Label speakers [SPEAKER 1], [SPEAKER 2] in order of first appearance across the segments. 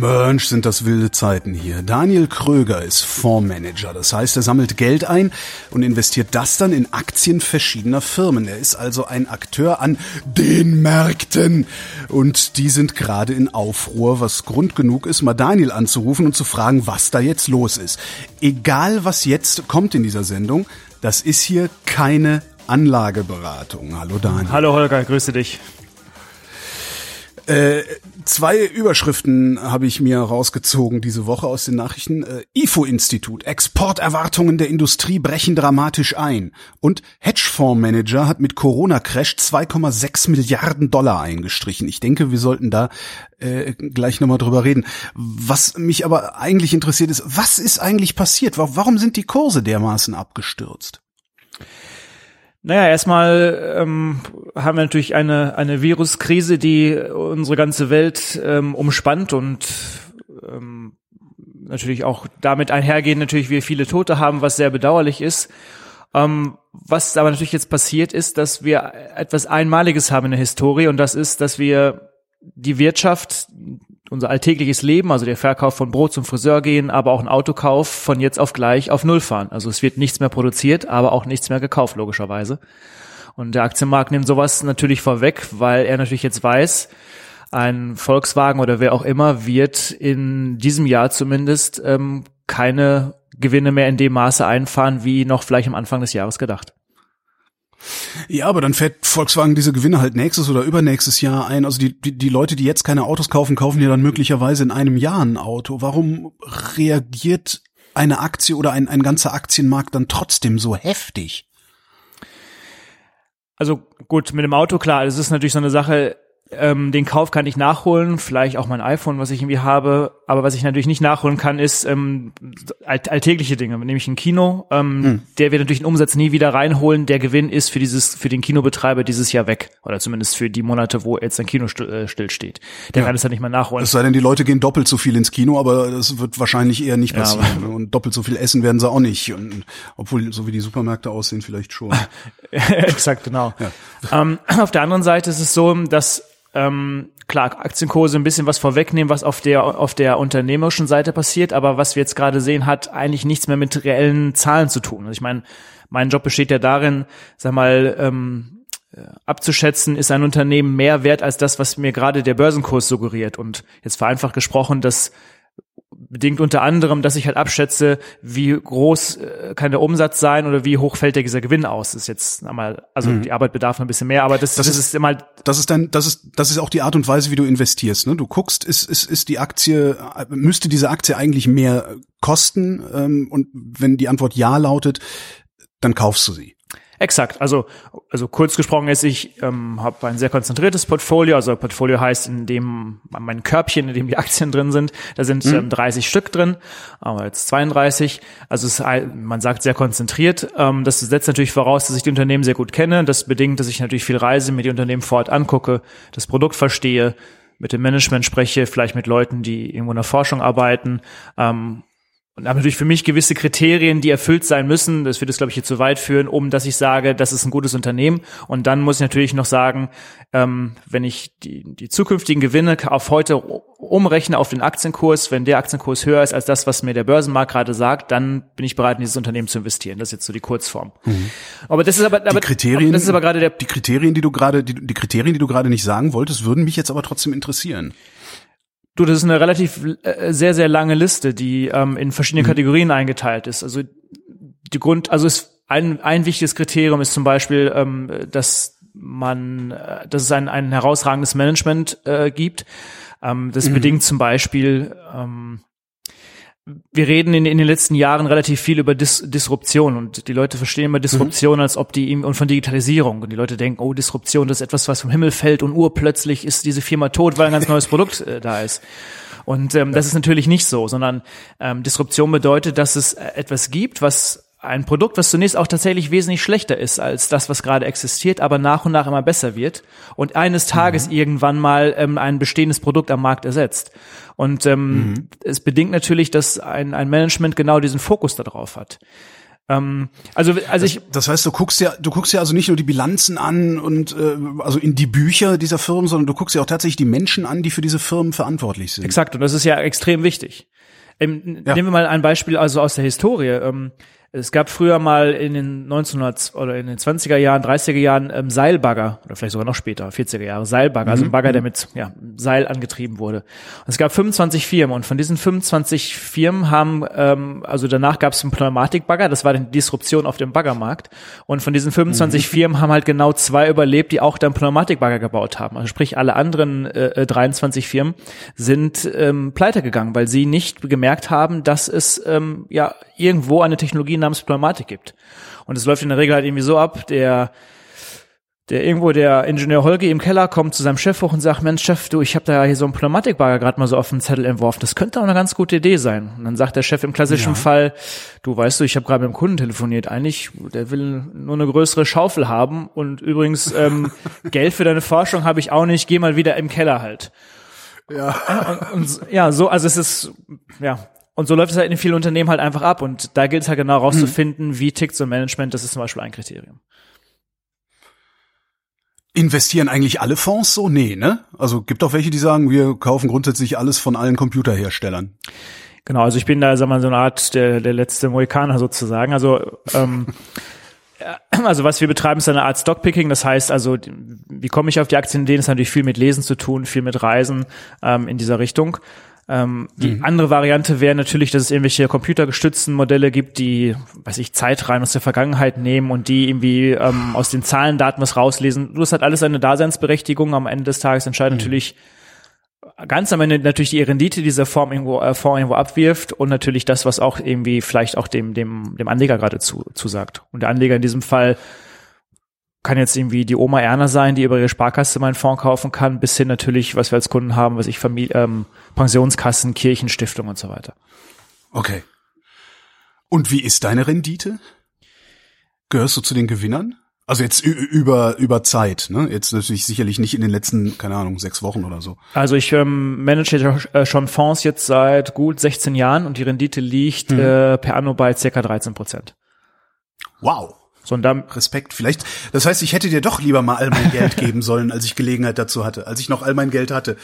[SPEAKER 1] Mensch, sind das wilde Zeiten hier. Daniel Kröger ist Fondsmanager. Das heißt, er sammelt Geld ein und investiert das dann in Aktien verschiedener Firmen. Er ist also ein Akteur an den Märkten. Und die sind gerade in Aufruhr, was Grund genug ist, mal Daniel anzurufen und zu fragen, was da jetzt los ist. Egal, was jetzt kommt in dieser Sendung, das ist hier keine Anlageberatung. Hallo Daniel.
[SPEAKER 2] Hallo Holger, grüße dich.
[SPEAKER 1] Äh, zwei Überschriften habe ich mir rausgezogen diese Woche aus den Nachrichten. Äh, IFO-Institut, Exporterwartungen der Industrie brechen dramatisch ein. Und Hedgefondsmanager hat mit Corona-Crash 2,6 Milliarden Dollar eingestrichen. Ich denke, wir sollten da äh, gleich nochmal drüber reden. Was mich aber eigentlich interessiert ist, was ist eigentlich passiert? Warum sind die Kurse dermaßen abgestürzt?
[SPEAKER 2] Naja, erstmal ähm, haben wir natürlich eine, eine Viruskrise, die unsere ganze Welt ähm, umspannt und ähm, natürlich auch damit einhergehen, natürlich wir viele Tote haben, was sehr bedauerlich ist. Ähm, was aber natürlich jetzt passiert ist, dass wir etwas Einmaliges haben in der Historie und das ist, dass wir die Wirtschaft, unser alltägliches Leben, also der Verkauf von Brot zum Friseur gehen, aber auch ein Autokauf von jetzt auf gleich auf Null fahren. Also es wird nichts mehr produziert, aber auch nichts mehr gekauft, logischerweise. Und der Aktienmarkt nimmt sowas natürlich vorweg, weil er natürlich jetzt weiß, ein Volkswagen oder wer auch immer wird in diesem Jahr zumindest ähm, keine Gewinne mehr in dem Maße einfahren, wie noch vielleicht am Anfang des Jahres gedacht.
[SPEAKER 1] Ja, aber dann fährt Volkswagen diese Gewinne halt nächstes oder übernächstes Jahr ein. Also die, die, die Leute, die jetzt keine Autos kaufen, kaufen ja dann möglicherweise in einem Jahr ein Auto. Warum reagiert eine Aktie oder ein, ein ganzer Aktienmarkt dann trotzdem so heftig?
[SPEAKER 2] Also gut, mit dem Auto klar, das ist natürlich so eine Sache, ähm, den Kauf kann ich nachholen, vielleicht auch mein iPhone, was ich irgendwie habe. Aber was ich natürlich nicht nachholen kann, ist ähm, all alltägliche Dinge, nämlich ein Kino. Ähm, hm. Der wird natürlich den Umsatz nie wieder reinholen. Der Gewinn ist für dieses für den Kinobetreiber dieses Jahr weg oder zumindest für die Monate, wo jetzt ein Kino still, äh, stillsteht. Der ja. kann es dann nicht mehr nachholen.
[SPEAKER 1] Es sei denn, die Leute gehen doppelt so viel ins Kino, aber das wird wahrscheinlich eher nicht passieren. Ja, und doppelt so viel essen werden sie auch nicht. Und, obwohl so wie die Supermärkte aussehen, vielleicht schon.
[SPEAKER 2] Exakt, genau. Ja. Ähm, auf der anderen Seite ist es so, dass ähm, klar, Aktienkurse ein bisschen was vorwegnehmen, was auf der, auf der unternehmerischen Seite passiert, aber was wir jetzt gerade sehen, hat eigentlich nichts mehr mit reellen Zahlen zu tun. Also ich meine, mein Job besteht ja darin, sag mal, ähm, äh, abzuschätzen, ist ein Unternehmen mehr wert als das, was mir gerade der Börsenkurs suggeriert. Und jetzt vereinfacht gesprochen, dass bedingt unter anderem, dass ich halt abschätze, wie groß äh, kann der Umsatz sein oder wie hoch fällt der dieser Gewinn aus. Das ist jetzt einmal, also mhm. die Arbeit bedarf ein bisschen mehr, aber das,
[SPEAKER 1] das, das ist, ist immer. Das ist dann, das ist, das ist auch die Art und Weise, wie du investierst. Ne? Du guckst, ist, ist, ist die Aktie, müsste diese Aktie eigentlich mehr kosten? Ähm, und wenn die Antwort ja lautet, dann kaufst du sie.
[SPEAKER 2] Exakt. Also, also kurz gesprochen ist, ich ähm, habe ein sehr konzentriertes Portfolio. Also Portfolio heißt, in dem mein Körbchen, in dem die Aktien drin sind, da sind mhm. ähm, 30 Stück drin, aber jetzt 32. Also es, man sagt sehr konzentriert. Ähm, das setzt natürlich voraus, dass ich die Unternehmen sehr gut kenne. Das bedingt, dass ich natürlich viel reise, mir die Unternehmen vor Ort angucke, das Produkt verstehe, mit dem Management spreche, vielleicht mit Leuten, die irgendwo in der Forschung arbeiten ähm, und habe natürlich für mich gewisse Kriterien, die erfüllt sein müssen. Das wird es, glaube ich, hier zu weit führen, um dass ich sage, das ist ein gutes Unternehmen. Und dann muss ich natürlich noch sagen, ähm, wenn ich die, die zukünftigen Gewinne auf heute umrechne auf den Aktienkurs, wenn der Aktienkurs höher ist als das, was mir der Börsenmarkt gerade sagt, dann bin ich bereit, in dieses Unternehmen zu investieren. Das ist jetzt so die Kurzform. Mhm.
[SPEAKER 1] Aber das ist aber, aber die Kriterien, das ist aber gerade der die Kriterien, die du gerade die, die Kriterien, die du gerade nicht sagen wolltest, würden mich jetzt aber trotzdem interessieren.
[SPEAKER 2] Du, das ist eine relativ äh, sehr, sehr lange Liste, die ähm, in verschiedene mhm. Kategorien eingeteilt ist. Also die Grund, also ist ein, ein wichtiges Kriterium ist zum Beispiel, ähm, dass man, äh, dass es ein, ein herausragendes Management äh, gibt. Ähm, das mhm. bedingt zum Beispiel ähm, wir reden in, in den letzten Jahren relativ viel über Dis Disruption und die Leute verstehen immer Disruption, mhm. als ob die und von Digitalisierung und die Leute denken, oh Disruption, das ist etwas, was vom Himmel fällt und urplötzlich ist diese Firma tot, weil ein ganz neues Produkt äh, da ist. Und ähm, das ist natürlich nicht so, sondern ähm, Disruption bedeutet, dass es äh, etwas gibt, was ein Produkt, was zunächst auch tatsächlich wesentlich schlechter ist als das, was gerade existiert, aber nach und nach immer besser wird und eines Tages mhm. irgendwann mal ähm, ein bestehendes Produkt am Markt ersetzt. Und ähm, mhm. es bedingt natürlich, dass ein, ein Management genau diesen Fokus darauf hat. Ähm, also, also ich.
[SPEAKER 1] Das heißt, du guckst ja, du guckst ja also nicht nur die Bilanzen an und äh, also in die Bücher dieser Firmen, sondern du guckst ja auch tatsächlich die Menschen an, die für diese Firmen verantwortlich sind.
[SPEAKER 2] Exakt, und das ist ja extrem wichtig. Ähm, ja. Nehmen wir mal ein Beispiel also aus der Historie. Ähm, es gab früher mal in den 1900 oder in den 20er Jahren, 30er Jahren ähm, Seilbagger oder vielleicht sogar noch später, 40er Jahre Seilbagger, also ein mhm. Bagger, der mit ja, Seil angetrieben wurde. Und es gab 25 Firmen und von diesen 25 Firmen haben ähm, also danach gab es einen Pneumatikbagger, das war die Disruption auf dem Baggermarkt und von diesen 25 mhm. Firmen haben halt genau zwei überlebt, die auch dann Pneumatikbagger gebaut haben. Also sprich alle anderen äh, 23 äh, Firmen sind ähm, pleite gegangen, weil sie nicht gemerkt haben, dass es ähm, ja irgendwo eine Technologie namens Pneumatik gibt. Und es läuft in der Regel halt irgendwie so ab, der der irgendwo der Ingenieur Holge im Keller kommt zu seinem Chef hoch und sagt, Mensch Chef, du, ich habe da hier so einen Pneumatikbagger gerade mal so auf den Zettel entworfen. Das könnte auch eine ganz gute Idee sein. Und dann sagt der Chef im klassischen ja. Fall, du weißt du, ich habe gerade mit dem Kunden telefoniert. Eigentlich, der will nur eine größere Schaufel haben. Und übrigens, ähm, Geld für deine Forschung habe ich auch nicht. Geh mal wieder im Keller halt. Ja. Und, und, ja, so, also es ist, ja, und so läuft es halt in vielen Unternehmen halt einfach ab. Und da gilt es halt genau rauszufinden, hm. wie tickt so ein Management. Das ist zum Beispiel ein Kriterium.
[SPEAKER 1] Investieren eigentlich alle Fonds so? Nee, ne? Also gibt auch welche, die sagen, wir kaufen grundsätzlich alles von allen Computerherstellern.
[SPEAKER 2] Genau, also ich bin da, sag mal, so eine Art der, der letzte Mohikaner sozusagen. Also ähm, also was wir betreiben, ist eine Art Stockpicking. Das heißt also, wie komme ich auf die Aktien? Denen ist natürlich viel mit Lesen zu tun, viel mit Reisen ähm, in dieser Richtung. Ähm, die mhm. andere Variante wäre natürlich, dass es irgendwelche computergestützten Modelle gibt, die, weiß ich, Zeitreihen aus der Vergangenheit nehmen und die irgendwie ähm, aus den Zahlen, Daten was rauslesen. Du hast halt alles eine Daseinsberechtigung. Am Ende des Tages entscheidet mhm. natürlich ganz am Ende natürlich die Rendite, die dieser Form irgendwo, äh, Fonds irgendwo abwirft und natürlich das, was auch irgendwie vielleicht auch dem, dem, dem Anleger gerade zu, zusagt. Und der Anleger in diesem Fall kann jetzt irgendwie die Oma Erna sein, die über ihre Sparkasse meinen Fonds kaufen kann, bis hin natürlich, was wir als Kunden haben, was ich Familie, ähm, Pensionskassen, Kirchenstiftung und so weiter.
[SPEAKER 1] Okay. Und wie ist deine Rendite? Gehörst du zu den Gewinnern? Also jetzt über über Zeit, ne? Jetzt natürlich sicherlich nicht in den letzten, keine Ahnung, sechs Wochen oder so.
[SPEAKER 2] Also ich ähm, manage äh, schon Fonds jetzt seit gut 16 Jahren und die Rendite liegt hm. äh, per anno bei circa 13 Prozent.
[SPEAKER 1] Wow. So, und dann Respekt. Vielleicht, das heißt, ich hätte dir doch lieber mal all mein Geld geben sollen, als ich Gelegenheit dazu hatte, als ich noch all mein Geld hatte.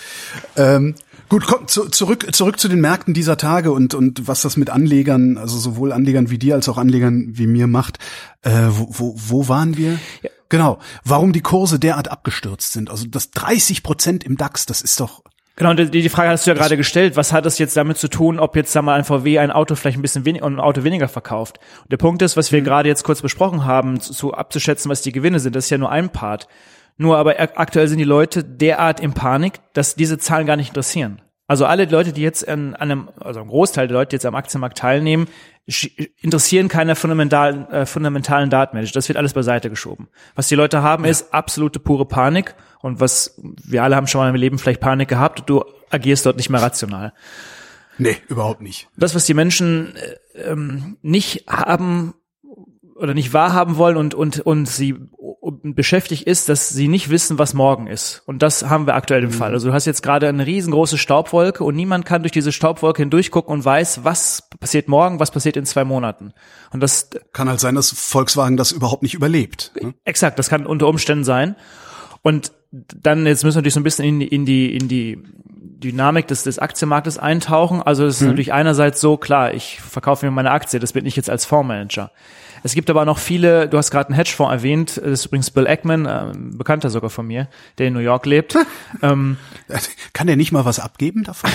[SPEAKER 1] Ähm, gut, komm, zu, zurück, zurück zu den Märkten dieser Tage und, und was das mit Anlegern, also sowohl Anlegern wie dir als auch Anlegern wie mir macht. Äh, wo, wo, wo waren wir? Ja. Genau. Warum die Kurse derart abgestürzt sind. Also das 30 Prozent im DAX, das ist doch,
[SPEAKER 2] Genau, und die, die Frage hast du ja gerade gestellt, was hat das jetzt damit zu tun, ob jetzt sag mal ein VW ein Auto vielleicht ein bisschen weniger und ein Auto weniger verkauft? Und der Punkt ist, was wir mhm. gerade jetzt kurz besprochen haben, zu, zu abzuschätzen, was die Gewinne sind, das ist ja nur ein Part. Nur aber aktuell sind die Leute derart in Panik, dass diese Zahlen gar nicht interessieren. Also alle Leute, die jetzt an, an einem, also ein Großteil der Leute, die jetzt am Aktienmarkt teilnehmen, interessieren keine fundamentalen, äh, fundamentalen Datenmanagement. Das wird alles beiseite geschoben. Was die Leute haben, ja. ist absolute pure Panik. Und was wir alle haben schon mal im Leben vielleicht Panik gehabt. Du agierst dort nicht mehr rational.
[SPEAKER 1] Nee, überhaupt nicht.
[SPEAKER 2] Das, was die Menschen äh, ähm, nicht haben, oder nicht wahrhaben wollen und, und, und sie beschäftigt ist, dass sie nicht wissen, was morgen ist. Und das haben wir aktuell im mhm. Fall. Also du hast jetzt gerade eine riesengroße Staubwolke und niemand kann durch diese Staubwolke hindurchgucken und weiß, was passiert morgen, was passiert in zwei Monaten. Und das
[SPEAKER 1] kann halt sein, dass Volkswagen das überhaupt nicht überlebt.
[SPEAKER 2] Ne? Exakt, das kann unter Umständen sein. Und dann, jetzt müssen wir natürlich so ein bisschen in die, in die, in die Dynamik des, des Aktienmarktes eintauchen. Also es ist mhm. natürlich einerseits so, klar, ich verkaufe mir meine Aktie, das bin ich jetzt als Fondsmanager. Es gibt aber noch viele, du hast gerade einen Hedgefonds erwähnt, das ist übrigens Bill Eckman, äh, Bekannter sogar von mir, der in New York lebt. ähm,
[SPEAKER 1] Kann der nicht mal was abgeben davon?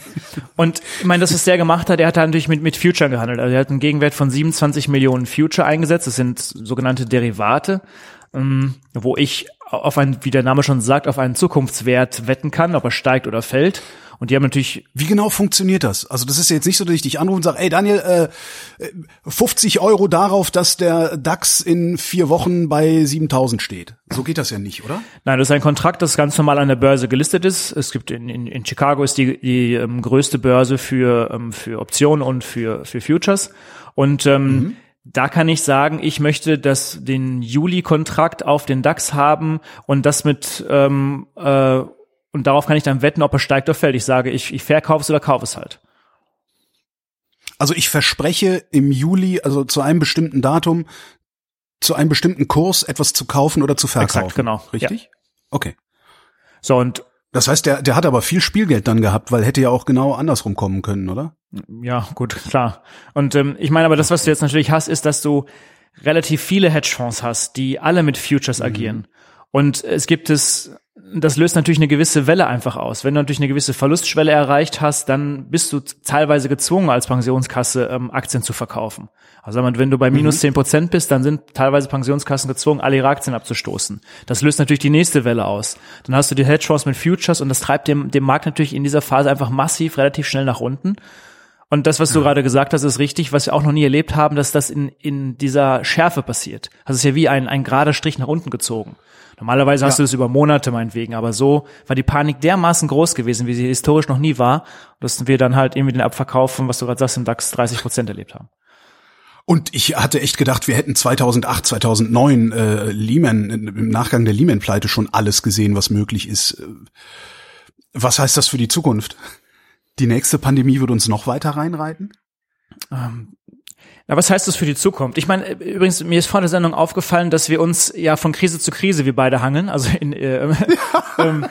[SPEAKER 2] Und ich meine, das, was der gemacht hat, er hat da natürlich mit, mit Future gehandelt. Also er hat einen Gegenwert von 27 Millionen Future eingesetzt. Das sind sogenannte Derivate, ähm, wo ich auf einen, wie der Name schon sagt, auf einen Zukunftswert wetten kann, ob er steigt oder fällt. Und die haben natürlich.
[SPEAKER 1] Wie genau funktioniert das? Also das ist jetzt nicht so, dass ich dich anrufe und sage, ey Daniel, äh, 50 Euro darauf, dass der DAX in vier Wochen bei 7000 steht. So geht das ja nicht, oder?
[SPEAKER 2] Nein, das ist ein Kontrakt, das ganz normal an der Börse gelistet ist. Es gibt in, in, in Chicago ist die, die ähm, größte Börse für, ähm, für Optionen und für, für Futures. Und ähm, mhm. Da kann ich sagen, ich möchte das den Juli-Kontrakt auf den DAX haben und das mit ähm, äh, und darauf kann ich dann wetten, ob er steigt oder fällt. Ich sage, ich, ich verkaufe es oder kaufe es halt.
[SPEAKER 1] Also ich verspreche im Juli, also zu einem bestimmten Datum, zu einem bestimmten Kurs etwas zu kaufen oder zu verkaufen.
[SPEAKER 2] Exakt, genau.
[SPEAKER 1] Richtig?
[SPEAKER 2] Ja.
[SPEAKER 1] Okay.
[SPEAKER 2] So, und
[SPEAKER 1] Das heißt, der, der hat aber viel Spielgeld dann gehabt, weil hätte ja auch genau andersrum kommen können, oder?
[SPEAKER 2] Ja, gut, klar. Und ähm, ich meine aber, das, was du jetzt natürlich hast, ist, dass du relativ viele Hedgefonds hast, die alle mit Futures agieren. Und es gibt es, das löst natürlich eine gewisse Welle einfach aus. Wenn du natürlich eine gewisse Verlustschwelle erreicht hast, dann bist du teilweise gezwungen, als Pensionskasse ähm, Aktien zu verkaufen. Also wenn du bei minus zehn Prozent bist, dann sind teilweise Pensionskassen gezwungen, alle ihre Aktien abzustoßen. Das löst natürlich die nächste Welle aus. Dann hast du die Hedgefonds mit Futures und das treibt dem, dem Markt natürlich in dieser Phase einfach massiv, relativ schnell nach unten. Und das, was du gerade gesagt hast, ist richtig, was wir auch noch nie erlebt haben, dass das in, in dieser Schärfe passiert. Das ist ja wie ein, ein gerader Strich nach unten gezogen. Normalerweise hast
[SPEAKER 1] Ja.
[SPEAKER 2] du das über Monate meinetwegen, aber so war die Panik dermaßen groß gewesen, wie sie historisch noch nie war, dass wir dann halt irgendwie den Abverkauf von, was du gerade sagst, im DAX 30 Prozent erlebt haben.
[SPEAKER 1] Und ich hatte echt gedacht, wir hätten 2008, 2009 äh, Lehman im Nachgang der Lehman-Pleite schon alles gesehen, was möglich ist. Äh, Was heißt das für die Zukunft? Die nächste Pandemie wird uns noch weiter reinreiten?
[SPEAKER 2] Na, was heißt das für die Zukunft? Ich meine, äh, übrigens, mir ist vor der Sendung aufgefallen, dass wir uns ja von Krise zu Krise, wir beide hangeln. Also in, äh, ähm,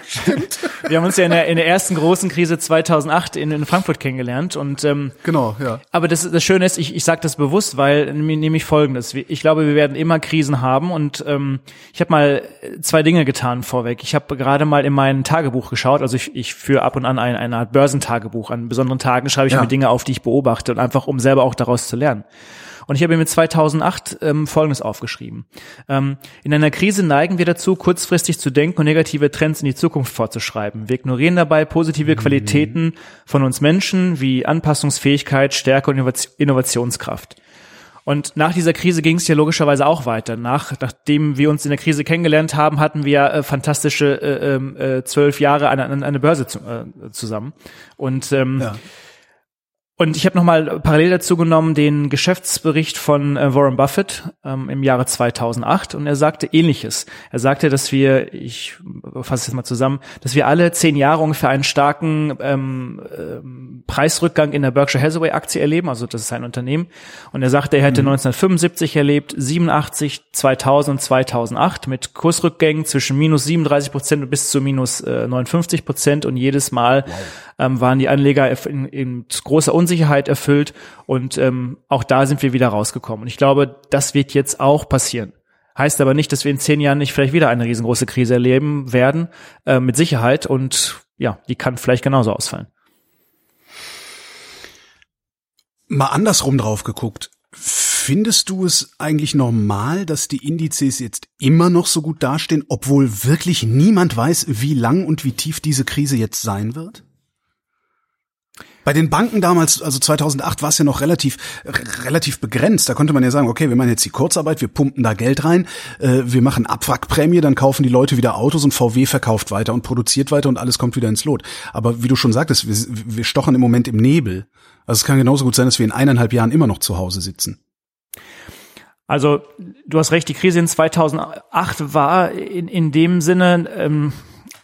[SPEAKER 2] wir haben uns ja in der, in der ersten großen Krise 2008 in, in Frankfurt kennengelernt und ähm,
[SPEAKER 1] Genau, ja.
[SPEAKER 2] Aber das, das Schöne ist, ich, ich sage das bewusst, weil nämlich folgendes. Ich glaube, wir werden immer Krisen haben und ähm, ich habe mal zwei Dinge getan vorweg. Ich habe gerade mal in mein Tagebuch geschaut, also ich, ich führe ab und an ein, eine Art Börsentagebuch. An besonderen Tagen schreibe ich
[SPEAKER 1] Ja.
[SPEAKER 2] mir Dinge auf, die ich beobachte und einfach, um selber auch daraus zu lernen. Und ich habe mir 2008 ähm, Folgendes aufgeschrieben. Ähm, in einer Krise neigen wir dazu, kurzfristig zu denken und negative Trends in die Zukunft vorzuschreiben. Wir ignorieren dabei positive Qualitäten von uns Menschen wie Anpassungsfähigkeit, Stärke und Innovat- Innovationskraft. Und nach dieser Krise ging es ja logischerweise auch weiter. Nach, nachdem wir uns in der Krise kennengelernt haben, hatten wir äh, fantastische äh, ähm, äh, zwölf Jahre an, an eine Börse zu, äh, zusammen. Und ähm,
[SPEAKER 1] Ja.
[SPEAKER 2] Und ich habe nochmal parallel dazu genommen den Geschäftsbericht von äh, Warren Buffett ähm, im Jahre 2008 und er sagte ähnliches. Er sagte, dass wir, ich fasse es jetzt mal zusammen, dass wir alle zehn Jahre ungefähr einen starken ähm, ähm, Preisrückgang in der Berkshire Hathaway Aktie erleben, also das ist ein Unternehmen. Und er sagte, er hätte 1975 erlebt, 87, 2000 und 2008 mit Kursrückgängen zwischen minus 37 Prozent bis zu minus äh, 59 Prozent. Und jedes Mal ähm, waren die Anleger in, in großer Unsicherheit erfüllt und ähm, auch da sind wir wieder rausgekommen. Und ich glaube, das wird jetzt auch passieren. Heißt aber nicht, dass wir in zehn Jahren nicht vielleicht wieder eine riesengroße Krise erleben werden, äh, mit Sicherheit. Und ja, die kann vielleicht genauso ausfallen.
[SPEAKER 1] Mal andersrum drauf geguckt. Findest du es eigentlich normal, dass die Indizes jetzt immer noch so gut dastehen, obwohl wirklich niemand weiß, wie lang und wie tief diese Krise jetzt sein wird? Bei den Banken damals, also 2008, war es ja noch relativ relativ begrenzt. Da konnte man ja sagen, okay, wir machen jetzt die Kurzarbeit, wir pumpen da Geld rein, äh, wir machen Abwrackprämie, dann kaufen die Leute wieder Autos und VW verkauft weiter und produziert weiter und alles kommt wieder ins Lot. Aber wie du schon sagtest, wir, wir stochen im Moment im Nebel. Also es kann genauso gut sein, dass wir in eineinhalb Jahren immer noch zu Hause sitzen.
[SPEAKER 2] Also du hast recht, die Krise in 2008 war in, in dem Sinne ähm,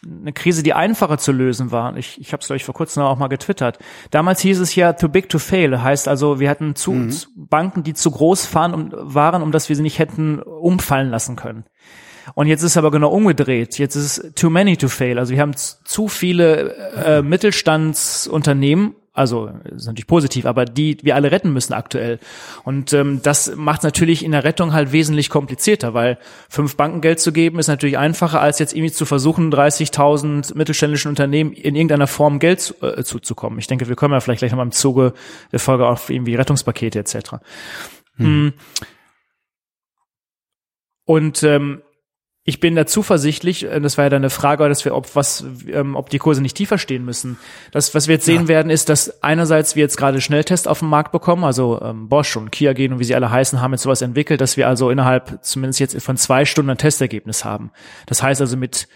[SPEAKER 2] eine Krise, die einfacher zu lösen war. Ich, ich habe es, glaube ich, vor kurzem auch mal getwittert. Damals hieß es ja too big to fail. Heißt also, wir hatten zu, zu Banken, die zu groß waren, um, waren, um dass wir sie nicht hätten umfallen lassen können. Und jetzt ist aber genau umgedreht. Jetzt ist es too many to fail. Also wir haben zu viele äh, Mittelstandsunternehmen, also das ist natürlich positiv, aber die wir alle retten müssen aktuell. Und ähm, das macht natürlich in der Rettung halt wesentlich komplizierter, weil fünf Banken Geld zu geben ist natürlich einfacher, als jetzt irgendwie zu versuchen, 30.000 mittelständischen Unternehmen in irgendeiner Form Geld zu, äh, zuzukommen. Ich denke, wir kommen ja vielleicht gleich nochmal im Zuge der Folge auf irgendwie Rettungspakete etc. Hm. Und ähm, ich bin da zuversichtlich, äh, das war ja dann eine Frage, dass wir, ob was, ähm, ob die Kurse nicht tiefer stehen müssen. Das, was wir jetzt sehen
[SPEAKER 1] Ja.
[SPEAKER 2] werden, ist, dass einerseits wir jetzt gerade Schnelltests auf den Markt bekommen, also ähm, Bosch und Kia gehen und wie sie alle heißen, haben jetzt sowas entwickelt, dass wir also innerhalb zumindest jetzt von zwei Stunden ein Testergebnis haben. Das heißt also mit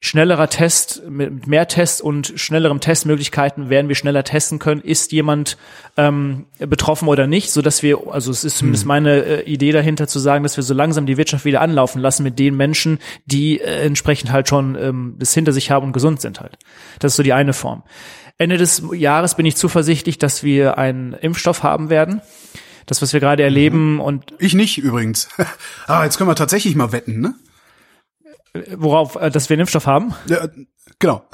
[SPEAKER 2] schnellerer Test, mit mehr Tests und schnellerem Testmöglichkeiten werden wir schneller testen können, ist jemand ähm, betroffen oder nicht, so dass wir, also es ist zumindest meine äh, Idee dahinter zu sagen, dass wir so langsam die Wirtschaft wieder anlaufen lassen mit den Menschen, die äh, entsprechend halt schon ähm, das hinter sich haben und gesund sind halt. Das ist so die eine Form. Ende des Jahres bin ich zuversichtlich, dass wir einen Impfstoff haben werden. Das, was wir gerade erleben
[SPEAKER 1] Mhm.
[SPEAKER 2] und
[SPEAKER 1] Ich nicht übrigens. ah, jetzt können wir tatsächlich mal wetten, ne?
[SPEAKER 2] Worauf, äh, dass wir einen Impfstoff haben.
[SPEAKER 1] Ja, genau.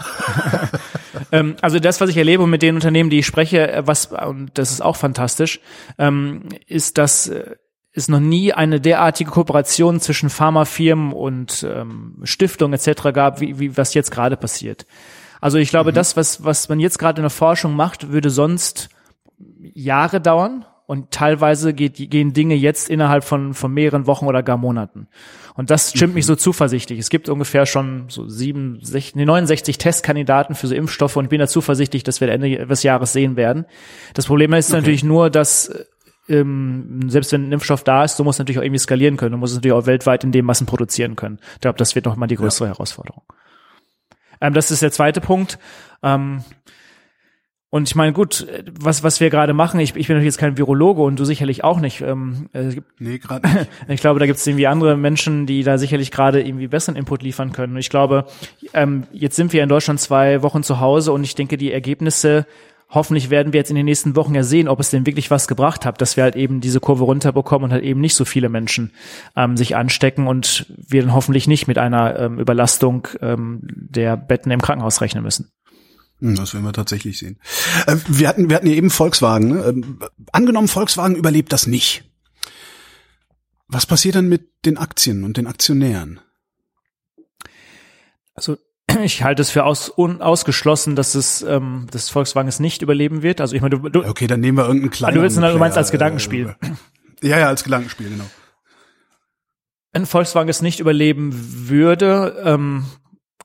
[SPEAKER 2] Ähm, also das, was ich erlebe mit den Unternehmen, die ich spreche, äh, was, und das ist auch fantastisch, ähm, ist, dass äh, es noch nie eine derartige Kooperation zwischen Pharmafirmen und ähm, Stiftungen etc. gab, wie, wie was jetzt gerade passiert. Also ich glaube, das, was, was man jetzt gerade in der Forschung macht, würde sonst Jahre dauern und teilweise geht, gehen Dinge jetzt innerhalb von, von mehreren Wochen oder gar Monaten. Und das stimmt mich so zuversichtlich. Es gibt ungefähr schon so sieben, sech, nee, 69 Testkandidaten für so Impfstoffe und ich bin da zuversichtlich, dass wir Ende des Jahres sehen werden. Das Problem ist natürlich nur, dass ähm, selbst wenn ein Impfstoff da ist, du musst natürlich auch irgendwie skalieren können. Du musst es natürlich auch weltweit in dem Massen produzieren können. Ich glaube, das wird nochmal die größere Herausforderung. Ähm, das ist der zweite Punkt. Ähm, und ich meine, gut, was, was wir gerade machen, ich, ich bin natürlich jetzt kein Virologe und du sicherlich auch nicht. Ähm, es gibt,
[SPEAKER 1] Nee, gerade nicht.
[SPEAKER 2] ich glaube, da gibt es irgendwie andere Menschen, die da sicherlich gerade irgendwie besseren Input liefern können. Und ich glaube, ähm, jetzt sind wir in Deutschland zwei Wochen zu Hause und ich denke, die Ergebnisse hoffentlich werden wir jetzt in den nächsten Wochen ja sehen, ob es denn wirklich was gebracht hat, dass wir halt eben diese Kurve runterbekommen und halt eben nicht so viele Menschen ähm, sich anstecken und wir dann hoffentlich nicht mit einer ähm, Überlastung ähm, der Betten im Krankenhaus rechnen müssen.
[SPEAKER 1] Hm, Das werden wir tatsächlich sehen. Äh, Wir hatten, wir hatten ja eben Volkswagen. Ne? Ähm, Angenommen, Volkswagen überlebt das nicht. Was passiert dann mit den Aktien und den Aktionären?
[SPEAKER 2] Also ich halte es für aus, unausgeschlossen, dass es ähm, das Volkswagen es nicht überleben wird. Also ich meine, du, du,
[SPEAKER 1] Okay, dann nehmen wir irgendeinen kleinen.
[SPEAKER 2] du willst du meinst als Gedankenspiel.
[SPEAKER 1] Ja, ja, als Gedankenspiel, genau.
[SPEAKER 2] wenn Volkswagen es nicht überleben würde, ähm,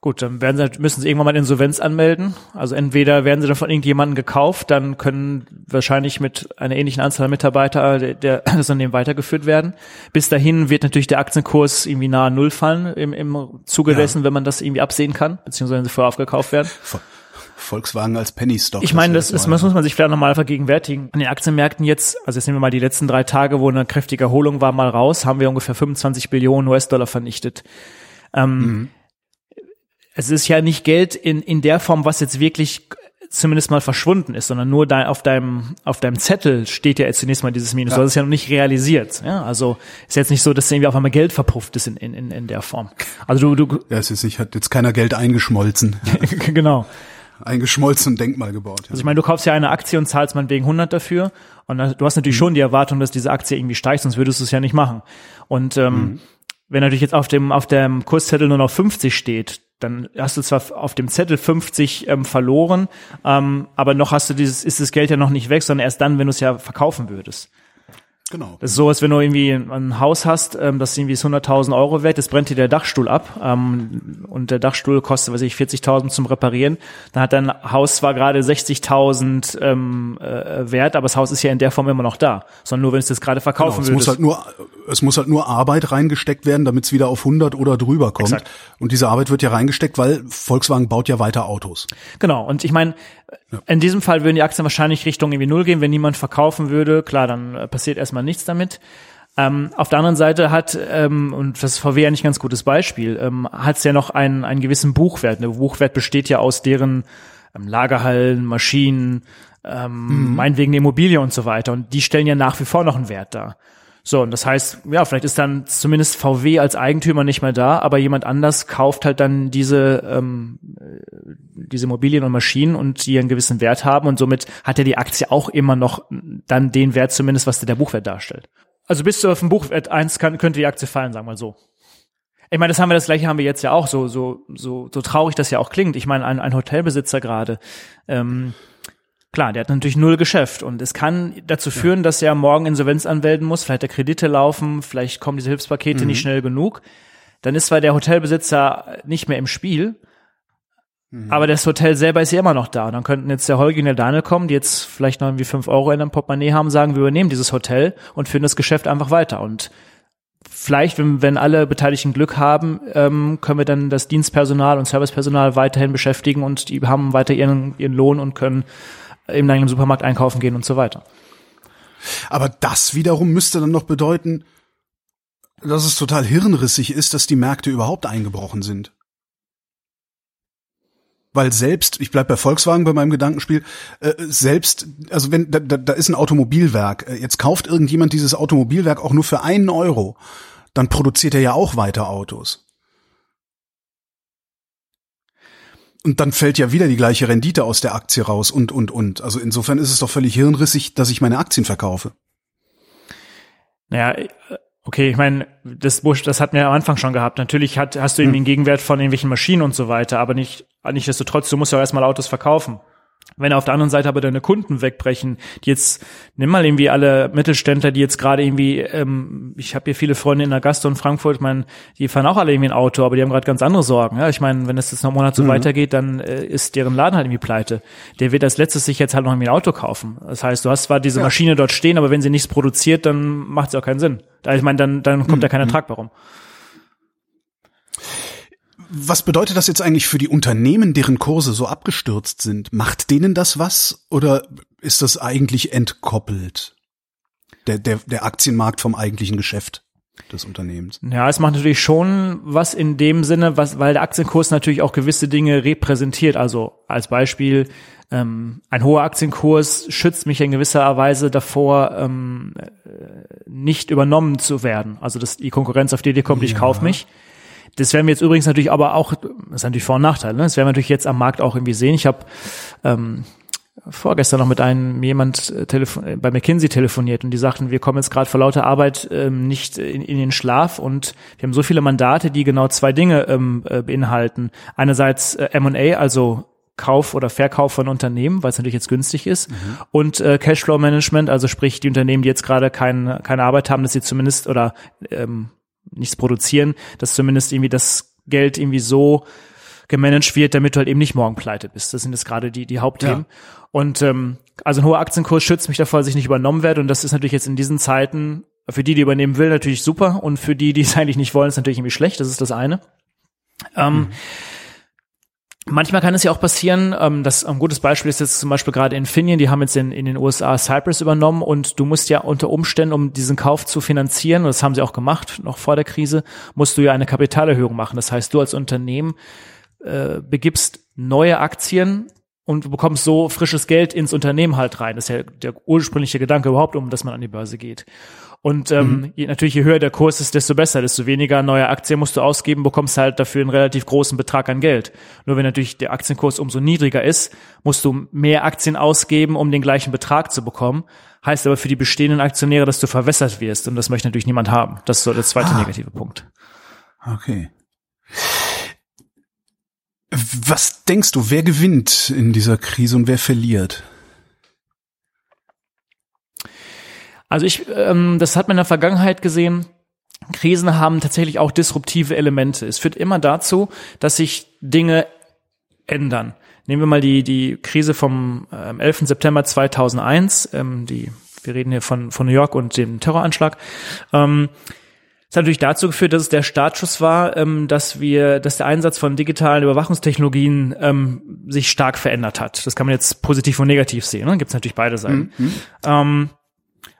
[SPEAKER 2] gut, dann werden sie, müssen sie irgendwann mal Insolvenz anmelden. Also entweder werden sie dann von irgendjemandem gekauft, dann können wahrscheinlich mit einer ähnlichen Anzahl Mitarbeiter der, der das Unternehmen weitergeführt werden. Bis dahin wird natürlich der Aktienkurs irgendwie nahe Null fallen im, im Zuge
[SPEAKER 1] Ja.
[SPEAKER 2] dessen, wenn man das irgendwie absehen kann, beziehungsweise wenn sie vorher aufgekauft werden.
[SPEAKER 1] Vo- Volkswagen als Penny Stock.
[SPEAKER 2] Ich meine, das,
[SPEAKER 1] mal-
[SPEAKER 2] das muss man sich vielleicht nochmal vergegenwärtigen. An den Aktienmärkten jetzt, also jetzt nehmen wir mal die letzten drei Tage, wo eine kräftige Erholung war, mal raus, haben wir ungefähr 25 Billionen US-Dollar vernichtet. Ähm, Es ist ja nicht Geld in, in der Form, was jetzt wirklich zumindest mal verschwunden ist, sondern nur dein, auf deinem auf deinem Zettel steht ja jetzt zunächst mal dieses Minus.
[SPEAKER 1] Ja.
[SPEAKER 2] Du hast es ja noch nicht realisiert. Ja? Also ist jetzt nicht so, dass irgendwie auf einmal Geld verpufft ist in, in, in, in der Form. Also du, du
[SPEAKER 1] Ja, es ist nicht, hat jetzt keiner Geld eingeschmolzen.
[SPEAKER 2] genau.
[SPEAKER 1] eingeschmolzen und Denkmal gebaut. Ja.
[SPEAKER 2] Also ich meine, du kaufst ja eine Aktie und zahlst meinetwegen 100 dafür und du hast natürlich schon die Erwartung, dass diese Aktie irgendwie steigt, sonst würdest du es ja nicht machen. Und ähm, wenn natürlich jetzt auf dem auf dem Kurszettel nur noch 50 steht, dann hast du zwar auf dem Zettel 50 ähm, verloren, ähm, aber noch hast du dieses ist das Geld ja noch nicht weg, sondern erst dann, wenn du es ja verkaufen würdest.
[SPEAKER 1] Genau.
[SPEAKER 2] Das ist so, als wenn du irgendwie ein Haus hast, ähm, das irgendwie ist 100.000 Euro wert, jetzt brennt dir der Dachstuhl ab ähm, und der Dachstuhl kostet, weiß ich, 40.000 zum Reparieren. Dann hat dein Haus zwar gerade 60.000 ähm, äh, wert, aber das Haus ist ja in der Form immer noch da, sondern nur, wenn du es jetzt gerade
[SPEAKER 1] Genau,
[SPEAKER 2] verkaufen
[SPEAKER 1] es muss
[SPEAKER 2] würdest.
[SPEAKER 1] halt nur, es muss halt nur Arbeit reingesteckt werden, damit es wieder auf 100 oder drüber kommt.
[SPEAKER 2] Exakt.
[SPEAKER 1] Und diese Arbeit wird ja reingesteckt, weil Volkswagen baut ja weiter Autos.
[SPEAKER 2] Genau, und ich meine, in diesem Fall würden die Aktien wahrscheinlich Richtung irgendwie Null gehen, wenn niemand verkaufen würde. Klar, dann äh, passiert erstmal nichts damit. Ähm, auf der anderen Seite hat, ähm, und das ist VW eigentlich ein ganz gutes Beispiel, ähm, hat es ja noch einen, einen gewissen Buchwert. Der Buchwert besteht ja aus deren ähm, Lagerhallen, Maschinen, ähm, meinetwegen Immobilie und so weiter. Und die stellen ja nach wie vor noch einen Wert dar. So, und das heißt, ja, vielleicht ist dann zumindest VW als Eigentümer nicht mehr da, aber jemand anders kauft halt dann diese, ähm, äh, diese Immobilien und Maschinen und die einen gewissen Wert haben und somit hat ja die Aktie auch immer noch dann den Wert zumindest, was der Buchwert darstellt. Also bis zu auf den Buchwert 1 kann, könnte die Aktie fallen, sagen wir mal so. Ich meine, das haben wir, das gleiche haben wir jetzt ja auch, so, so, so, so traurig das ja auch klingt. Ich meine, ein, ein Hotelbesitzer gerade, ähm, Klar, der hat natürlich null Geschäft und es kann dazu führen, dass er morgen Insolvenz anmelden muss, vielleicht der Kredite laufen, vielleicht kommen diese Hilfspakete nicht schnell genug. Dann ist zwar der Hotelbesitzer nicht mehr im Spiel, aber das Hotel selber ist ja immer noch da. Und dann könnten jetzt der Holgi und der Daniel kommen, die jetzt vielleicht noch irgendwie fünf Euro in einem Portemonnaie haben, sagen, wir übernehmen dieses Hotel und führen das Geschäft einfach weiter. Und vielleicht, wenn, wenn alle Beteiligten Glück haben, ähm, können wir dann das Dienstpersonal und Servicepersonal weiterhin beschäftigen und die haben weiter ihren, ihren Lohn und können im Supermarkt einkaufen gehen und so weiter.
[SPEAKER 1] Aber das wiederum müsste dann noch bedeuten, dass es total hirnrissig ist, dass die Märkte überhaupt eingebrochen sind. Weil selbst, ich bleib bei Volkswagen bei meinem Gedankenspiel, äh, selbst, also wenn da, da, da ist ein Automobilwerk, äh, jetzt kauft irgendjemand dieses Automobilwerk auch nur für einen Euro, dann produziert er ja auch weiter Autos. Und dann fällt ja wieder die gleiche Rendite aus der Aktie raus und, und, und. Also insofern ist es doch völlig hirnrissig, dass ich meine Aktien verkaufe.
[SPEAKER 2] Naja, äh, okay, ich meine, das das hatten wir am Anfang schon gehabt. Natürlich hat, hast du irgendwie einen Gegenwert von irgendwelchen Maschinen und so weiter, aber nicht, nichtsdestotrotz, du musst ja auch erstmal Autos verkaufen. Wenn auf der anderen Seite aber deine Kunden wegbrechen, die jetzt, nimm mal irgendwie alle Mittelständler, die jetzt gerade irgendwie, ähm, ich habe hier viele Freunde in der Gastro in Frankfurt, ich meine, die fahren auch alle irgendwie ein Auto, aber die haben gerade ganz andere Sorgen. Ja? Ich meine, wenn es jetzt noch einen Monat so mhm. weitergeht, dann äh, ist deren Laden halt irgendwie pleite. Der wird als letztes sich jetzt halt noch irgendwie ein Auto kaufen. Das heißt, du hast zwar diese ja. Maschine dort stehen, aber wenn sie nichts produziert, dann macht es auch keinen Sinn. Ich meine, dann, dann kommt mhm. da kein Ertrag bei rum.
[SPEAKER 1] Was bedeutet das jetzt eigentlich für die Unternehmen, deren Kurse so abgestürzt sind? Macht denen das was oder ist das eigentlich entkoppelt? Der, der, der Aktienmarkt vom eigentlichen Geschäft des Unternehmens.
[SPEAKER 2] Ja, es macht natürlich schon was in dem Sinne, was, weil der Aktienkurs natürlich auch gewisse Dinge repräsentiert. Also als Beispiel, ähm, ein hoher Aktienkurs schützt mich in gewisser Weise davor, ähm, äh, nicht übernommen zu werden. Also dass die Konkurrenz auf die Idee kommt, ja. ich kaufe mich. Das werden wir jetzt übrigens natürlich aber auch, das ist natürlich Vor- und Nachteil, ne? das werden wir natürlich jetzt am Markt auch irgendwie sehen. Ich habe ähm, vorgestern noch mit einem jemand äh, telefon äh, bei McKinsey telefoniert und die sagten, wir kommen jetzt gerade vor lauter Arbeit ähm, nicht in, in, den Schlaf und wir haben so viele Mandate, die genau zwei Dinge ähm, äh, beinhalten. Einerseits äh, M&A, also Kauf oder Verkauf von Unternehmen, weil es natürlich jetzt günstig ist, mhm. und äh, Cashflow Management, also sprich die Unternehmen, die jetzt gerade keine keine Arbeit haben, dass sie zumindest oder ähm, nichts produzieren, dass zumindest irgendwie das Geld irgendwie so gemanagt wird, damit du halt eben nicht morgen pleite bist. Das sind jetzt gerade die, die Hauptthemen. Ja. Und ähm, also ein hoher Aktienkurs schützt mich davor, dass ich nicht übernommen werde. Und das ist natürlich jetzt in diesen Zeiten für die, die übernehmen will, natürlich super. Und für die, die es eigentlich nicht wollen, ist natürlich irgendwie schlecht. Das ist das eine. Ähm, mhm. Manchmal kann es ja auch passieren, ähm, das ein gutes Beispiel ist jetzt zum Beispiel gerade Infineon, die haben jetzt in, in den USA Cypress übernommen und du musst ja unter Umständen, um diesen Kauf zu finanzieren, und das haben sie auch gemacht, noch vor der Krise, musst du ja eine Kapitalerhöhung machen. Das heißt, du als Unternehmen äh, begibst neue Aktien und du bekommst so frisches Geld ins Unternehmen halt rein. Das ist ja der ursprüngliche Gedanke überhaupt, um dass man an die Börse geht. Und ähm, mhm. je, natürlich, je höher der Kurs ist, desto besser, desto weniger neue Aktien musst du ausgeben, bekommst halt dafür einen relativ großen Betrag an Geld. Nur wenn natürlich der Aktienkurs umso niedriger ist, musst du mehr Aktien ausgeben, um den gleichen Betrag zu bekommen. Heißt aber für die bestehenden Aktionäre, dass du verwässert wirst. Und das möchte natürlich niemand haben. Das ist so der zweite ah. negative Punkt.
[SPEAKER 1] Okay. Was denkst du, wer gewinnt in dieser Krise und wer verliert?
[SPEAKER 2] Also ich, ähm, das hat man in der Vergangenheit gesehen. Krisen haben tatsächlich auch disruptive Elemente. Es führt immer dazu, dass sich Dinge ändern. Nehmen wir mal die, die Krise vom ähm, 11. September 2001, ähm, die, wir reden hier von, von New York und dem Terroranschlag. Ähm, das hat natürlich dazu geführt, dass es der Startschuss war, ähm, dass wir, dass der Einsatz von digitalen Überwachungstechnologien ähm, sich stark verändert hat. Das kann man jetzt positiv und negativ sehen. Ne? Gibt es natürlich beide Seiten. Mhm. Ähm,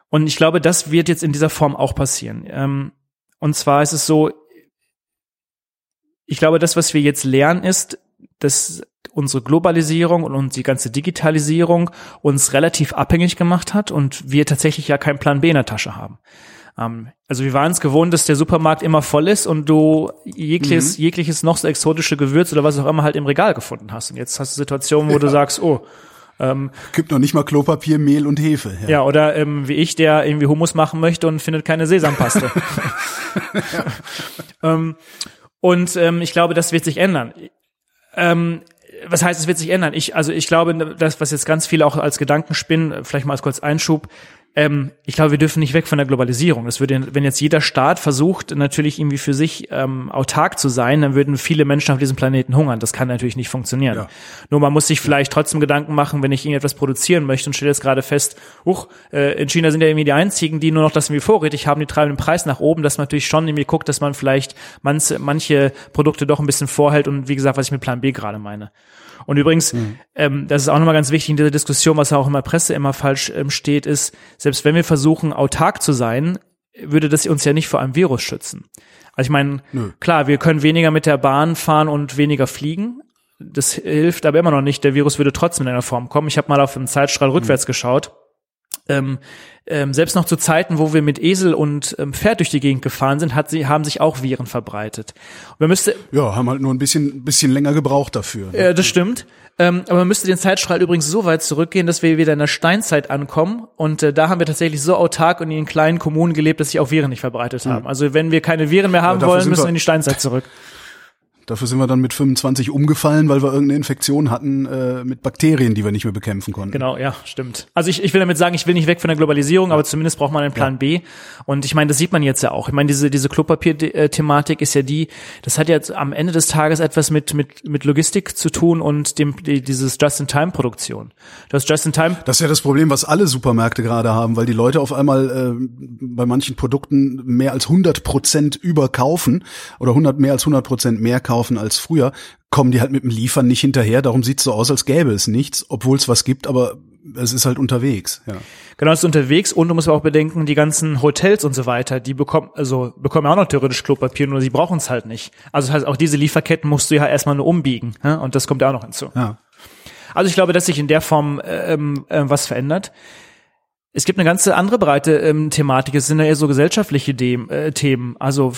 [SPEAKER 2] und ich glaube, das wird jetzt in dieser Form auch passieren. Ähm, und zwar ist es so, ich glaube, das, was wir jetzt lernen, ist, dass unsere Globalisierung und die ganze Digitalisierung uns relativ abhängig gemacht hat und wir tatsächlich ja keinen Plan B in der Tasche haben. Ähm, also wir waren es gewohnt, dass der Supermarkt immer voll ist und du jegliches, mhm. jegliches noch so exotische Gewürz oder was auch immer halt im Regal gefunden hast. Und jetzt hast du Situationen, wo ja. du sagst, oh,
[SPEAKER 1] ähm, Gibt noch nicht mal Klopapier, Mehl und Hefe.
[SPEAKER 2] Ja, ja oder ähm, wie ich, der irgendwie Hummus machen möchte und findet keine Sesampaste. ähm, und ähm, ich glaube, das wird sich ändern. Ähm, was heißt, es wird sich ändern? Ich, also ich glaube, das, was jetzt ganz viele auch als Gedanken spinnen, vielleicht mal als kurz Einschub, ähm, ich glaube, wir dürfen nicht weg von der Globalisierung. Das würde, wenn jetzt jeder Staat versucht, natürlich irgendwie für sich ähm, autark zu sein, dann würden viele Menschen auf diesem Planeten hungern. Das kann natürlich nicht funktionieren. Ja. Nur man muss sich vielleicht trotzdem Gedanken machen, wenn ich irgendetwas produzieren möchte und stelle jetzt gerade fest, huch, äh, in China sind ja irgendwie die einzigen, die nur noch das irgendwie vorrätig haben, die treiben den Preis nach oben, dass man natürlich schon irgendwie guckt, dass man vielleicht manche, manche Produkte doch ein bisschen vorhält und wie gesagt, was ich mit Plan B gerade meine. Und übrigens, mhm. ähm, das ist auch nochmal ganz wichtig in dieser Diskussion, was auch in der Presse immer falsch ähm, steht, ist, selbst wenn wir versuchen, autark zu sein, würde das uns ja nicht vor einem Virus schützen. Also ich meine, klar, wir können weniger mit der Bahn fahren und weniger fliegen. Das hilft aber immer noch nicht. Der Virus würde trotzdem in einer Form kommen. Ich habe mal auf den Zeitstrahl rückwärts mhm. geschaut ähm, ähm, selbst noch zu Zeiten, wo wir mit Esel und ähm, Pferd durch die Gegend gefahren sind, hat sie, haben sich auch Viren verbreitet.
[SPEAKER 1] man müsste, ja, haben halt nur ein bisschen, bisschen länger gebraucht dafür.
[SPEAKER 2] Ne? Ja, das stimmt. Ähm, aber man müsste den Zeitstrahl übrigens so weit zurückgehen, dass wir wieder in der Steinzeit ankommen. Und äh, da haben wir tatsächlich so autark und in kleinen Kommunen gelebt, dass sich auch Viren nicht verbreitet haben. Mhm. Also wenn wir keine Viren mehr haben ja, wollen, müssen wir in die Steinzeit zurück.
[SPEAKER 1] Dafür sind wir dann mit 25 umgefallen, weil wir irgendeine Infektion hatten äh, mit Bakterien, die wir nicht mehr bekämpfen konnten.
[SPEAKER 2] Genau, ja, stimmt. Also ich, ich will damit sagen, ich will nicht weg von der Globalisierung, aber zumindest braucht man einen Plan ja. B. Und ich meine, das sieht man jetzt ja auch. Ich meine, diese, diese Klopapier-Thematik ist ja die, das hat jetzt am Ende des Tages etwas mit, mit, mit Logistik zu tun und dem, die, dieses Just-in-Time-Produktion. Das Just-in-Time.
[SPEAKER 1] Das ist ja das Problem, was alle Supermärkte gerade haben, weil die Leute auf einmal äh, bei manchen Produkten mehr als 100 Prozent überkaufen oder 100 mehr als 100 Prozent mehr kaufen einkaufen als früher, kommen die halt mit dem Liefern nicht hinterher. Darum sieht's so aus, als gäbe es nichts, obwohl es was gibt, aber es ist halt unterwegs. Ja.
[SPEAKER 2] Genau, es ist unterwegs und du musst auch bedenken, die ganzen Hotels und so weiter, die bekommen, also bekommen auch noch theoretisch Klopapier, nur sie brauchen es halt nicht. Also das heißt, auch diese Lieferketten musst du ja erstmal nur umbiegen ja? und das kommt ja auch noch hinzu. Ja. Also ich glaube, dass sich in der Form ähm, äh, was verändert. Es gibt eine ganze andere breite ähm, Thematik. Es sind ja eher so gesellschaftliche Dem, äh, Themen. Also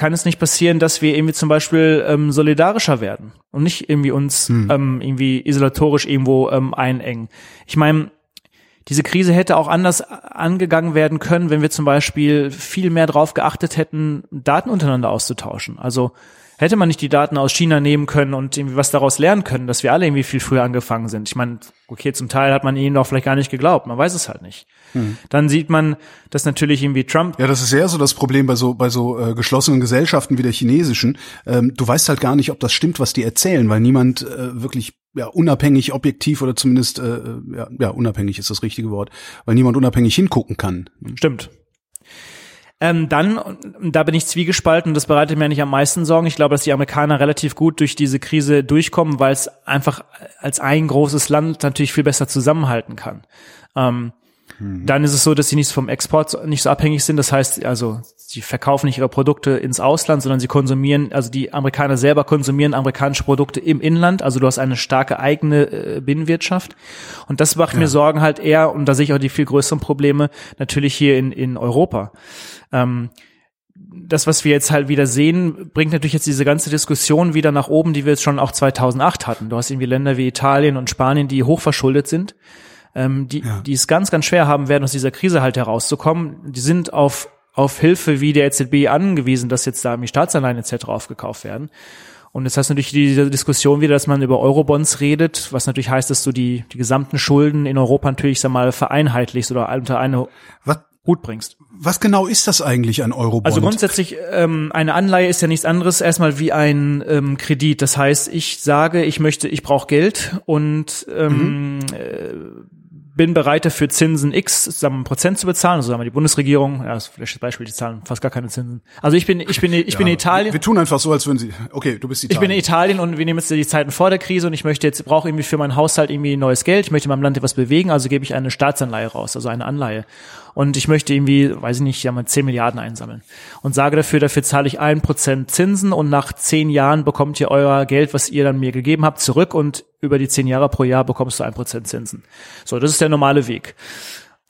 [SPEAKER 2] kann es nicht passieren, dass wir irgendwie zum Beispiel ähm, solidarischer werden und nicht irgendwie uns hm. ähm, irgendwie isolatorisch irgendwo ähm, einengen. Ich meine, diese Krise hätte auch anders angegangen werden können, wenn wir zum Beispiel viel mehr darauf geachtet hätten, Daten untereinander auszutauschen. Also hätte man nicht die Daten aus China nehmen können und irgendwie was daraus lernen können, dass wir alle irgendwie viel früher angefangen sind. Ich meine, okay, zum Teil hat man ihnen auch vielleicht gar nicht geglaubt, man weiß es halt nicht. Mhm. Dann sieht man, dass natürlich irgendwie Trump.
[SPEAKER 1] Ja, das ist eher so das Problem bei so bei so äh, geschlossenen Gesellschaften wie der chinesischen. Ähm, du weißt halt gar nicht, ob das stimmt, was die erzählen, weil niemand äh, wirklich ja unabhängig, objektiv oder zumindest äh, ja, ja unabhängig ist das richtige Wort, weil niemand unabhängig hingucken kann.
[SPEAKER 2] Stimmt. Ähm, dann, da bin ich zwiegespalten, das bereitet mir nicht am meisten Sorgen. Ich glaube, dass die Amerikaner relativ gut durch diese Krise durchkommen, weil es einfach als ein großes Land natürlich viel besser zusammenhalten kann. Ähm, mhm. Dann ist es so, dass sie nicht vom Export nicht so abhängig sind. Das heißt, also sie verkaufen nicht ihre Produkte ins Ausland, sondern sie konsumieren, also die Amerikaner selber konsumieren amerikanische Produkte im Inland. Also du hast eine starke eigene äh, Binnenwirtschaft. Und das macht ja. mir Sorgen halt eher, und da sehe ich auch die viel größeren Probleme, natürlich hier in, in Europa. Ähm, das, was wir jetzt halt wieder sehen, bringt natürlich jetzt diese ganze Diskussion wieder nach oben, die wir jetzt schon auch 2008 hatten. Du hast irgendwie Länder wie Italien und Spanien, die hochverschuldet sind, ähm, die, ja. die es ganz, ganz schwer haben werden, aus dieser Krise halt herauszukommen. Die sind auf, auf Hilfe wie der EZB angewiesen, dass jetzt da irgendwie Staatsanleihen etc. aufgekauft werden. Und jetzt hast du natürlich diese Diskussion wieder, dass man über Eurobonds redet, was natürlich heißt, dass du die, die gesamten Schulden in Europa natürlich, sag mal, vereinheitlichst oder unter eine was, Hut bringst.
[SPEAKER 1] Was genau ist das eigentlich ein Eurobond?
[SPEAKER 2] Also grundsätzlich, ähm, eine Anleihe ist ja nichts anderes erstmal wie ein ähm, Kredit. Das heißt, ich sage, ich möchte, ich brauche Geld und ähm, mhm. Bin bereit dafür Zinsen X zusammen Prozent zu bezahlen, also sagen wir die Bundesregierung, ja, das ist vielleicht das Beispiel, die zahlen fast gar keine Zinsen. Also ich bin ich bin ich ja, bin in Italien.
[SPEAKER 1] Wir tun einfach so, als würden sie Okay, du bist Italien.
[SPEAKER 2] Ich bin in Italien und wir nehmen jetzt die Zeiten vor der Krise und ich möchte jetzt brauche irgendwie für meinen Haushalt irgendwie neues Geld, ich möchte in meinem Land etwas bewegen, also gebe ich eine Staatsanleihe raus, also eine Anleihe und ich möchte irgendwie, weiß ich nicht, ja mal 10 Milliarden einsammeln und sage dafür, dafür zahle ich ein Prozent Zinsen und nach zehn Jahren bekommt ihr euer Geld, was ihr dann mir gegeben habt, zurück und über die zehn Jahre pro Jahr bekommst du ein Prozent Zinsen. So, das ist der normale Weg,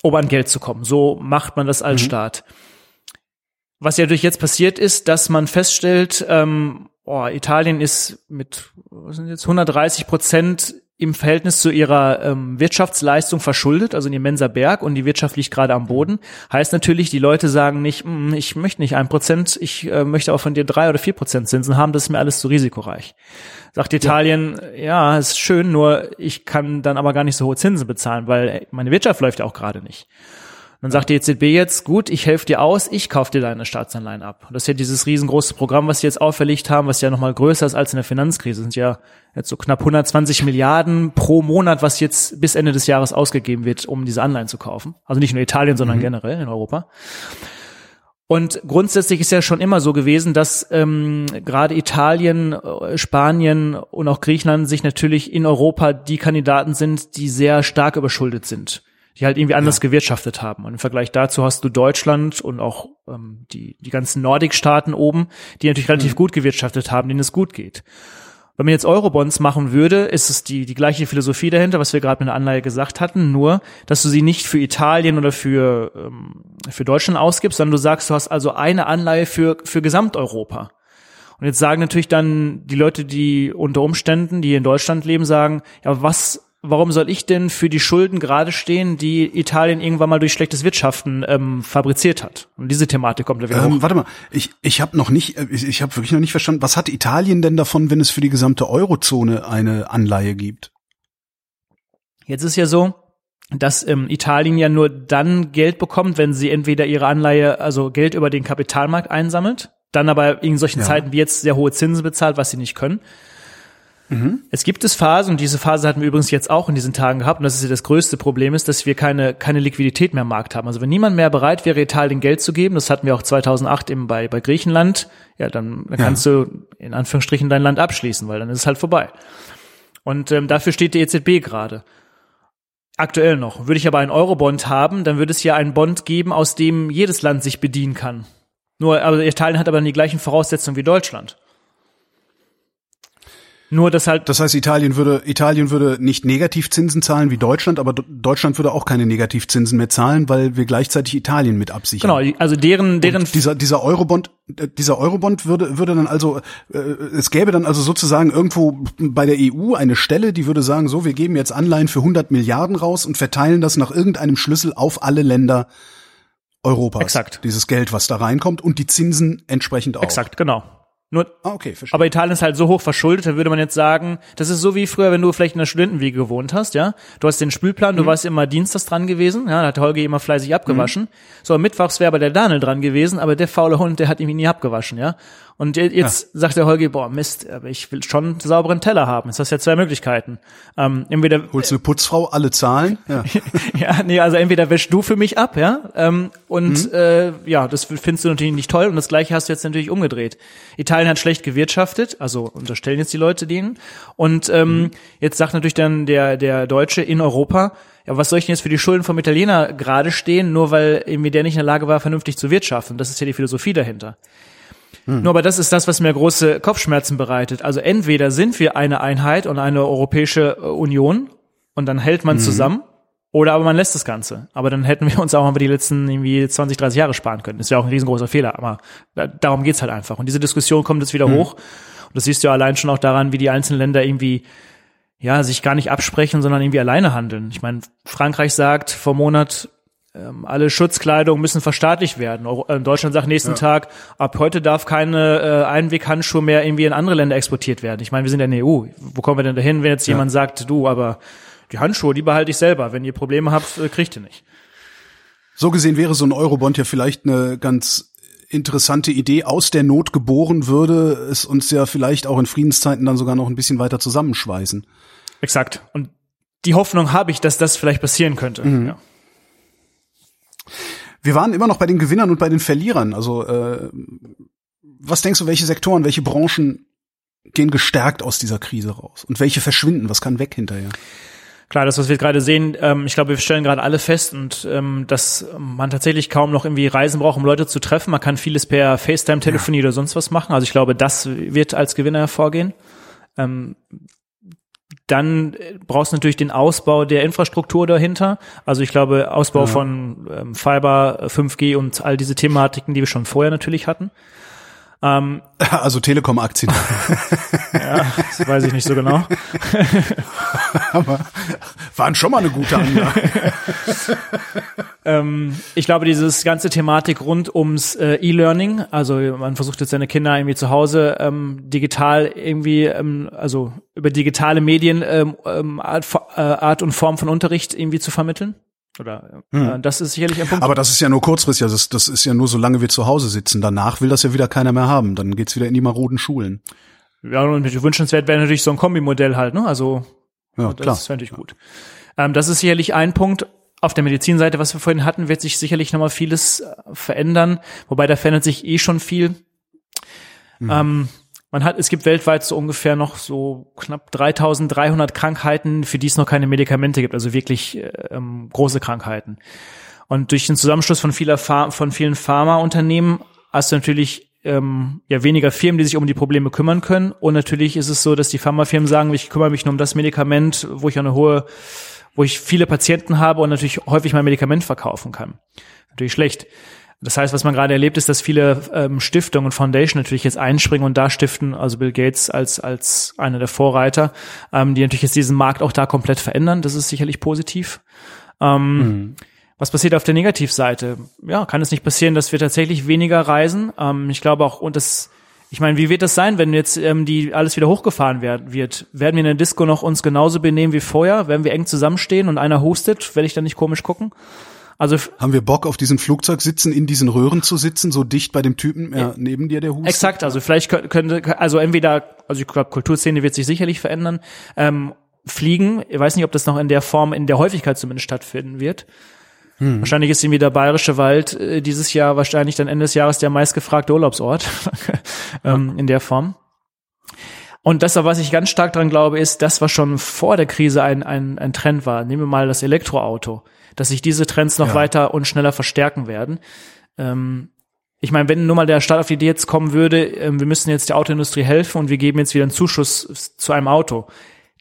[SPEAKER 2] um an Geld zu kommen. So macht man das als mhm. Staat. Was ja durch jetzt passiert ist, dass man feststellt, ähm, oh, Italien ist mit was sind jetzt 130 Prozent im Verhältnis zu ihrer ähm, Wirtschaftsleistung verschuldet, also ein immenser Berg und die Wirtschaft liegt gerade am Boden. Heißt natürlich, die Leute sagen nicht, mm, ich möchte nicht ein Prozent, ich äh, möchte auch von dir drei oder vier Prozent Zinsen haben, das ist mir alles zu risikoreich. Sagt Italien, ja. ja, ist schön, nur ich kann dann aber gar nicht so hohe Zinsen bezahlen, weil meine Wirtschaft läuft ja auch gerade nicht. Dann sagt die EZB jetzt, gut, ich helfe dir aus, ich kaufe dir deine Staatsanleihen ab. Das ist ja dieses riesengroße Programm, was sie jetzt auferlegt haben, was ja nochmal größer ist als in der Finanzkrise. Das sind ja jetzt so knapp 120 Milliarden pro Monat, was jetzt bis Ende des Jahres ausgegeben wird, um diese Anleihen zu kaufen. Also nicht nur Italien, sondern mhm. generell in Europa. Und grundsätzlich ist ja schon immer so gewesen, dass ähm, gerade Italien, äh, Spanien und auch Griechenland sich natürlich in Europa die Kandidaten sind, die sehr stark überschuldet sind die halt irgendwie anders ja. gewirtschaftet haben. Und im Vergleich dazu hast du Deutschland und auch ähm, die, die ganzen Nordic-Staaten oben, die natürlich relativ mhm. gut gewirtschaftet haben, denen es gut geht. Wenn man jetzt Eurobonds machen würde, ist es die, die gleiche Philosophie dahinter, was wir gerade mit der Anleihe gesagt hatten, nur, dass du sie nicht für Italien oder für, ähm, für Deutschland ausgibst, sondern du sagst, du hast also eine Anleihe für, für Gesamteuropa. Und jetzt sagen natürlich dann die Leute, die unter Umständen, die in Deutschland leben, sagen, ja, was warum soll ich denn für die Schulden gerade stehen, die Italien irgendwann mal durch schlechtes Wirtschaften ähm, fabriziert hat? Und diese Thematik kommt da wieder ähm, hoch.
[SPEAKER 1] Warte mal, ich, ich habe noch nicht, äh, ich, ich habe wirklich noch nicht verstanden, was hat Italien denn davon, wenn es für die gesamte Eurozone eine Anleihe gibt?
[SPEAKER 2] Jetzt ist ja so, dass ähm, Italien ja nur dann Geld bekommt, wenn sie entweder ihre Anleihe, also Geld über den Kapitalmarkt einsammelt, dann aber in solchen ja. Zeiten wie jetzt sehr hohe Zinsen bezahlt, was sie nicht können. Mhm. Es gibt es Phasen, und diese Phase hatten wir übrigens jetzt auch in diesen Tagen gehabt, und das ist ja das größte Problem, ist, dass wir keine, keine Liquidität mehr im Markt haben. Also wenn niemand mehr bereit wäre, Italien Geld zu geben, das hatten wir auch 2008 eben bei, bei Griechenland, ja, dann, dann ja. kannst du in Anführungsstrichen dein Land abschließen, weil dann ist es halt vorbei. Und ähm, dafür steht die EZB gerade. Aktuell noch. Würde ich aber einen Eurobond haben, dann würde es ja einen Bond geben, aus dem jedes Land sich bedienen kann. Nur, aber Italien hat aber dann die gleichen Voraussetzungen wie Deutschland. Nur das halt.
[SPEAKER 1] Das heißt, Italien würde Italien würde nicht Negativzinsen zahlen wie Deutschland, aber Deutschland würde auch keine Negativzinsen mehr zahlen, weil wir gleichzeitig Italien mit absichern.
[SPEAKER 2] Genau, also deren deren
[SPEAKER 1] Und dieser dieser Eurobond äh, dieser Eurobond würde würde dann also äh, es gäbe dann also sozusagen irgendwo bei der EU eine Stelle, die würde sagen, so wir geben jetzt Anleihen für 100 Milliarden raus und verteilen das nach irgendeinem Schlüssel auf alle Länder Europas.
[SPEAKER 2] Exakt.
[SPEAKER 1] Dieses Geld, was da reinkommt und die Zinsen entsprechend auch.
[SPEAKER 2] Exakt, genau. Nur,
[SPEAKER 1] ah, okay, verstehe.
[SPEAKER 2] aber Italien ist halt so hoch verschuldet, da würde man jetzt sagen, das ist so wie früher, wenn du vielleicht in der Studentenwiege gewohnt hast, ja. Du hast den Spülplan, du mhm. warst immer dienstags dran gewesen, ja, da hat Holger immer fleißig abgewaschen. Mhm. So, mittwochs wäre aber der Daniel dran gewesen, aber der faule Hund, der hat ihn nie abgewaschen, ja. Und jetzt ja. sagt der Holger, boah, Mist, aber ich will schon einen sauberen Teller haben. Jetzt hast du ja zwei Möglichkeiten. Ähm, entweder
[SPEAKER 1] Holst du eine Putzfrau, alle zahlen?
[SPEAKER 2] Ja. ja, nee, also entweder wäschst du für mich ab, ja, ähm, und mhm. äh, ja, das findest du natürlich nicht toll. Und das gleiche hast du jetzt natürlich umgedreht. Italien hat schlecht gewirtschaftet, also unterstellen jetzt die Leute denen. Und ähm, mhm. jetzt sagt natürlich dann der, der Deutsche in Europa, ja, was soll ich denn jetzt für die Schulden vom Italiener gerade stehen, nur weil irgendwie der nicht in der Lage war, vernünftig zu wirtschaften? Das ist ja die Philosophie dahinter. Hm. Nur aber das ist das, was mir große Kopfschmerzen bereitet. Also entweder sind wir eine Einheit und eine Europäische äh, Union und dann hält man mhm. zusammen, oder aber man lässt das Ganze. Aber dann hätten wir uns auch mal die letzten irgendwie 20, 30 Jahre sparen können. Das wäre auch ein riesengroßer Fehler, aber darum geht's halt einfach. Und diese Diskussion kommt jetzt wieder mhm. hoch. Und das siehst du ja allein schon auch daran, wie die einzelnen Länder irgendwie ja, sich gar nicht absprechen, sondern irgendwie alleine handeln. Ich meine, Frankreich sagt vor Monat, ähm, alle Schutzkleidung müssen verstaatlicht werden. Äh, Deutschland sagt nächsten ja. Tag, ab heute darf keine äh, Einweghandschuhe mehr irgendwie in andere Länder exportiert werden. Ich meine, wir sind in der EU. Wo kommen wir denn dahin, wenn jetzt ja. jemand sagt, du, aber die Handschuhe, die behalte ich selber. Wenn ihr Probleme habt, äh, kriegt ihr nicht.
[SPEAKER 1] So gesehen wäre so ein Eurobond ja vielleicht eine ganz interessante Idee aus der Not geboren würde, es uns ja vielleicht auch in Friedenszeiten dann sogar noch ein bisschen weiter zusammenschweißen.
[SPEAKER 2] Exakt. Und die Hoffnung habe ich, dass das vielleicht passieren könnte. Mhm. Ja.
[SPEAKER 1] Wir waren immer noch bei den Gewinnern und bei den Verlierern. Also äh, was denkst du, welche Sektoren, welche Branchen gehen gestärkt aus dieser Krise raus und welche verschwinden? Was kann weg hinterher?
[SPEAKER 2] Klar, das, was wir gerade sehen, ähm, ich glaube, wir stellen gerade alle fest und ähm, dass man tatsächlich kaum noch irgendwie Reisen braucht, um Leute zu treffen. Man kann vieles per FaceTime-Telefonie ja. oder sonst was machen. Also ich glaube, das wird als Gewinner hervorgehen. Ähm, dann brauchst du natürlich den Ausbau der Infrastruktur dahinter. Also ich glaube, Ausbau ja. von ähm, Fiber, 5G und all diese Thematiken, die wir schon vorher natürlich hatten.
[SPEAKER 1] Ähm, also Telekom-Aktien.
[SPEAKER 2] ja, das weiß ich nicht so genau.
[SPEAKER 1] Aber waren schon mal eine gute Anlage.
[SPEAKER 2] ähm, ich glaube, dieses ganze Thematik rund ums äh, E-Learning, also man versucht jetzt seine Kinder irgendwie zu Hause ähm, digital irgendwie, ähm, also über digitale Medien ähm, ähm Art, äh, Art und Form von Unterricht irgendwie zu vermitteln. Oder äh, das ist sicherlich ein Punkt.
[SPEAKER 1] Aber das ist ja nur kurzfristig, also das, das ist ja nur, solange wir zu Hause sitzen. Danach will das ja wieder keiner mehr haben. Dann geht's wieder in die maroden Schulen.
[SPEAKER 2] Ja, und wünschenswert wäre natürlich so ein Kombimodell halt, ne? Also
[SPEAKER 1] Ja,
[SPEAKER 2] das
[SPEAKER 1] klar.
[SPEAKER 2] wäre natürlich gut. Ähm, das ist sicherlich ein Punkt. Auf der Medizinseite, was wir vorhin hatten, wird sich sicherlich nochmal vieles äh, verändern. Wobei da verändert sich eh schon viel. Ähm, man hat, es gibt weltweit so ungefähr noch so knapp 3300 Krankheiten, für die es noch keine Medikamente gibt, also wirklich äh, ähm, große Krankheiten. Und durch den Zusammenschluss von vieler Pharma, von vielen Pharmaunternehmen hast du natürlich ähm, ja weniger Firmen, die sich um die Probleme kümmern können. Und natürlich ist es so, dass die Pharmafirmen sagen, ich kümmere mich nur um das Medikament, wo ich eine hohe, wo ich viele Patienten habe und natürlich häufig mein Medikament verkaufen kann. Natürlich schlecht. Das heißt, was man gerade erlebt, ist, dass viele ähm, Stiftungen und Foundation natürlich jetzt einspringen und da stiften, also Bill Gates als als einer der Vorreiter, ähm, die natürlich jetzt diesen Markt auch da komplett verändern. Das ist sicherlich positiv. Ähm, Was passiert auf der Negativseite? Ja, kann es nicht passieren, dass wir tatsächlich weniger reisen? Ähm, ich glaube auch, und das, ich meine, wie wird das sein, wenn jetzt ähm, die alles wieder hochgefahren werd, wird? Werden wir in der Disco noch uns genauso benehmen wie vorher? Werden wir eng zusammenstehen und einer hustet? Werde ich dann nicht komisch gucken? Also
[SPEAKER 1] Haben wir Bock, auf diesem Flugzeug sitzen, in diesen Röhren zu sitzen, so dicht bei dem Typen ja, neben dir, der hustet?
[SPEAKER 2] Exakt, also vielleicht kö- könnte, also entweder, also ich glaube, Kulturszene wird sich sicherlich verändern. Ähm, Fliegen, ich weiß nicht, ob das noch in der Form, in der Häufigkeit zumindest stattfinden wird. Wahrscheinlich ist irgendwie der Bayerische Wald äh, dieses Jahr wahrscheinlich dann Ende des Jahres der meistgefragte Urlaubsort ähm, in der Form. Und das, was ich ganz stark dran glaube, ist, das, was schon vor der Krise ein, ein, ein Trend war. Nehmen wir mal das Elektroauto, dass sich diese Trends noch
[SPEAKER 1] Ja.
[SPEAKER 2] weiter und schneller verstärken werden. Ähm, ich meine, wenn nur mal der Staat auf die Idee jetzt kommen würde, ähm, wir müssen jetzt der Autoindustrie helfen und wir geben jetzt wieder einen Zuschuss zu einem Auto,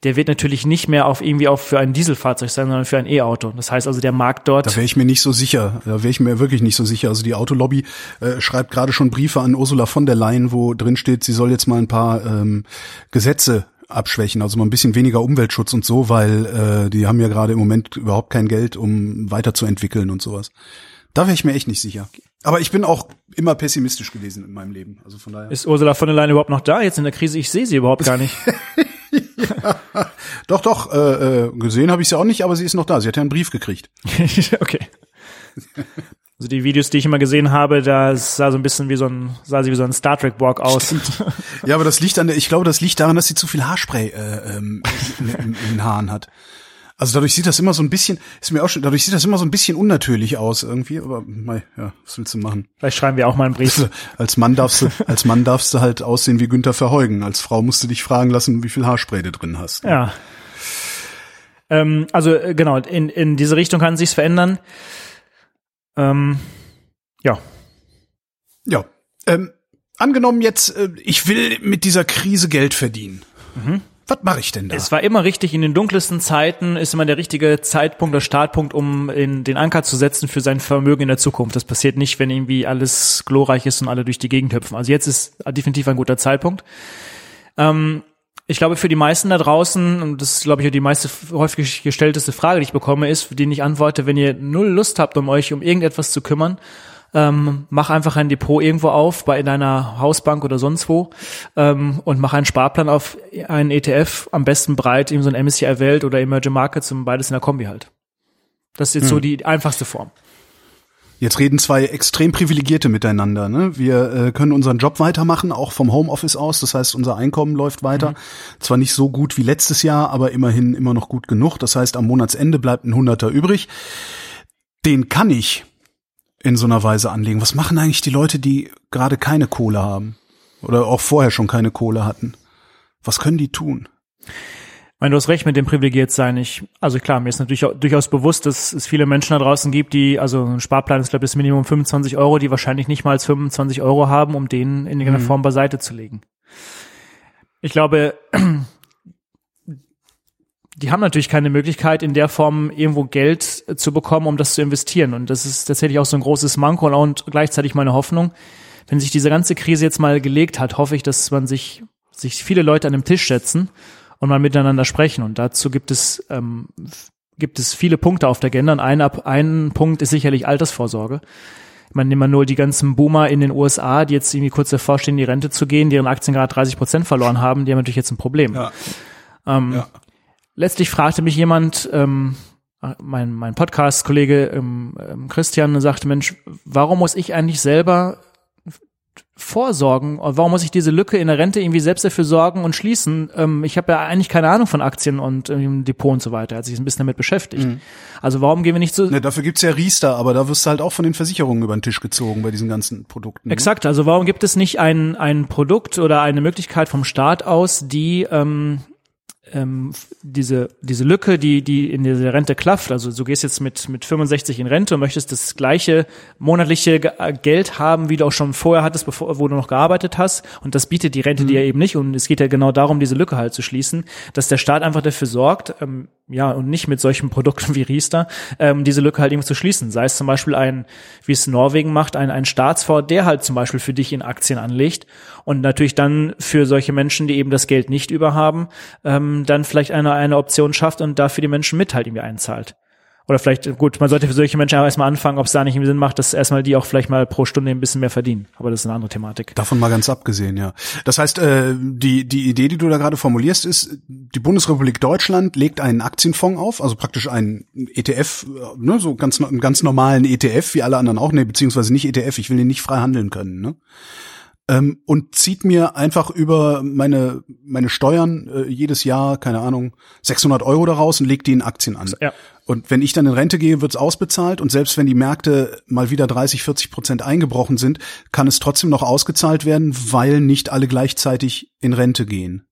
[SPEAKER 2] der wird natürlich nicht mehr auf irgendwie auf für ein Dieselfahrzeug sein, sondern für ein E-Auto. Das heißt also, der Markt dort
[SPEAKER 1] Da wäre ich mir nicht so sicher. Da wäre ich mir wirklich nicht so sicher. Also die Autolobby äh, schreibt gerade schon Briefe an Ursula von der Leyen, wo drin steht, sie soll jetzt mal ein paar ähm, Gesetze abschwächen, also mal ein bisschen weniger Umweltschutz und so, weil äh, die haben ja gerade im Moment überhaupt kein Geld, um weiterzuentwickeln und sowas. Da wäre ich mir echt nicht sicher. Aber ich bin auch immer pessimistisch gewesen in meinem Leben. Also von daher.
[SPEAKER 2] Ist Ursula von der Leyen überhaupt noch da jetzt in der Krise? Ich sehe sie überhaupt gar nicht.
[SPEAKER 1] Doch, doch, äh, äh, gesehen habe ich sie auch nicht, aber sie ist noch da. Sie hat ja einen Brief gekriegt.
[SPEAKER 2] okay. Also die Videos, die ich immer gesehen habe, da sah so ein bisschen wie so ein, sah sie wie so ein Star Trek Walk aus.
[SPEAKER 1] Ja, aber das liegt an der, ich glaube, das liegt daran, dass sie zu viel Haarspray äh, ähm, in, in, in den Haaren hat. Also dadurch sieht das immer so ein bisschen, ist mir auch schon, dadurch sieht das immer so ein bisschen unnatürlich aus irgendwie, aber mei, ja, was willst du machen?
[SPEAKER 2] Vielleicht schreiben wir auch mal einen Brief.
[SPEAKER 1] Als Mann darfst du, als Mann darfst du halt aussehen wie Günther Verheugen. Als Frau musst du dich fragen lassen, wie viel Haarspray du drin hast.
[SPEAKER 2] Ja. Ähm, also äh, genau, in, in diese Richtung kann sich's verändern. Ähm, ja.
[SPEAKER 1] Ja. Ähm, angenommen jetzt, äh, ich will mit dieser Krise Geld verdienen. Was mache ich denn da?
[SPEAKER 2] Es war immer richtig, in den dunkelsten Zeiten ist immer der richtige Zeitpunkt, der Startpunkt, um in den Anker zu setzen für sein Vermögen in der Zukunft. Das passiert nicht, wenn irgendwie alles glorreich ist und alle durch die Gegend hüpfen. Also jetzt ist definitiv ein guter Zeitpunkt. Ähm, ich glaube, für die meisten da draußen, und das ist, glaube ich, die meiste häufig gestellteste Frage, die ich bekomme, ist, für die ich antworte, wenn ihr null Lust habt, um euch um irgendetwas zu kümmern, ähm, mach einfach ein Depot irgendwo auf, bei deiner Hausbank oder sonst wo, ähm, und mach einen Sparplan auf einen ETF, am besten breit, eben so ein MSCI Welt oder Emerging Markets und beides in der Kombi halt. Das ist jetzt so die einfachste Form.
[SPEAKER 1] Jetzt reden zwei extrem privilegierte miteinander. Ne? Wir äh, können unseren Job weitermachen, auch vom Homeoffice aus. Das heißt, unser Einkommen läuft weiter. Zwar nicht so gut wie letztes Jahr, aber immerhin immer noch gut genug. Das heißt, am Monatsende bleibt ein Hunderter übrig. Den kann ich in so einer Weise anlegen. Was machen eigentlich die Leute, die gerade keine Kohle haben? Oder auch vorher schon keine Kohle hatten? Was können die tun?
[SPEAKER 2] Meine, du hast recht mit dem privilegiert sein. Ich, also klar, mir ist natürlich auch, durchaus bewusst, dass es viele Menschen da draußen gibt, die, also ein Sparplan ist, glaube ich, das Minimum 25 Euro, die wahrscheinlich nicht mal als 25 Euro haben, um den in irgendeiner Form beiseite zu legen. Ich glaube, die haben natürlich keine Möglichkeit, in der Form irgendwo Geld zu bekommen, um das zu investieren. Und das ist tatsächlich auch so ein großes Manko und gleichzeitig meine Hoffnung. Wenn sich diese ganze Krise jetzt mal gelegt hat, hoffe ich, dass man sich, sich viele Leute an den Tisch setzen und mal miteinander sprechen. Und dazu gibt es, ähm, gibt es viele Punkte auf der Agenda. Und ein, ein Punkt ist sicherlich Altersvorsorge. Man nimmt mal nur die ganzen Boomer in den USA, die jetzt irgendwie kurz davor stehen, in die Rente zu gehen, deren Aktien gerade 30 Prozent verloren haben, die haben natürlich jetzt ein Problem.
[SPEAKER 1] Ja.
[SPEAKER 2] Ähm,
[SPEAKER 1] Ja.
[SPEAKER 2] Letztlich fragte mich jemand, ähm, mein, mein Podcast-Kollege ähm, ähm, Christian sagte, Mensch, warum muss ich eigentlich selber vorsorgen? Warum muss ich diese Lücke in der Rente irgendwie selbst dafür sorgen und schließen? Ähm, ich habe ja eigentlich keine Ahnung von Aktien und ähm, Depot und so weiter. Er hat sich ein bisschen damit beschäftigt. Mhm. Also warum gehen wir nicht so?
[SPEAKER 1] Ne, dafür gibt's ja Riester, aber da wirst du halt auch von den Versicherungen über den Tisch gezogen bei diesen ganzen Produkten.
[SPEAKER 2] Ne? Exakt. Also warum gibt es nicht ein, ein Produkt oder eine Möglichkeit vom Staat aus, die ähm, ähm, diese, diese Lücke, die, die in der Rente klafft, also du gehst jetzt mit, mit 65 in Rente und möchtest das gleiche monatliche äh, Geld haben, wie du auch schon vorher hattest, bevor, wo du noch gearbeitet hast. Und das bietet die Rente mhm. dir eben nicht. Und es geht ja genau darum, diese Lücke halt zu schließen, dass der Staat einfach dafür sorgt, ähm, ja, und nicht mit solchen Produkten wie Riester, ähm, diese Lücke halt irgendwie zu schließen. Sei es zum Beispiel ein, wie es Norwegen macht, ein, ein Staatsfonds, der halt zum Beispiel für dich in Aktien anlegt und natürlich dann für solche Menschen, die eben das Geld nicht überhaben, ähm, dann vielleicht eine, eine Option schafft und dafür die Menschen mit halt irgendwie einzahlt. Oder vielleicht, gut, man sollte für solche Menschen auch erstmal anfangen, ob es da nicht Sinn macht, dass erstmal die auch vielleicht mal pro Stunde ein bisschen mehr verdienen. Aber das ist eine andere Thematik.
[SPEAKER 1] Davon mal ganz abgesehen, ja. Das heißt, äh, die, die Idee, die du da gerade formulierst, ist, die Bundesrepublik Deutschland legt einen Aktienfonds auf, also praktisch einen ETF, ne, so ganz, einen ganz normalen ETF, wie alle anderen auch, ne, beziehungsweise nicht ETF, ich will den nicht frei handeln können, ne? Ähm, und zieht mir einfach über meine meine Steuern äh, jedes Jahr, keine Ahnung, 600 Euro daraus und legt die in Aktien an. Ja. Und wenn ich dann in Rente gehe, wird's ausbezahlt und selbst wenn die Märkte mal wieder 30, 40 Prozent eingebrochen sind, kann es trotzdem noch ausgezahlt werden, weil nicht alle gleichzeitig in Rente gehen.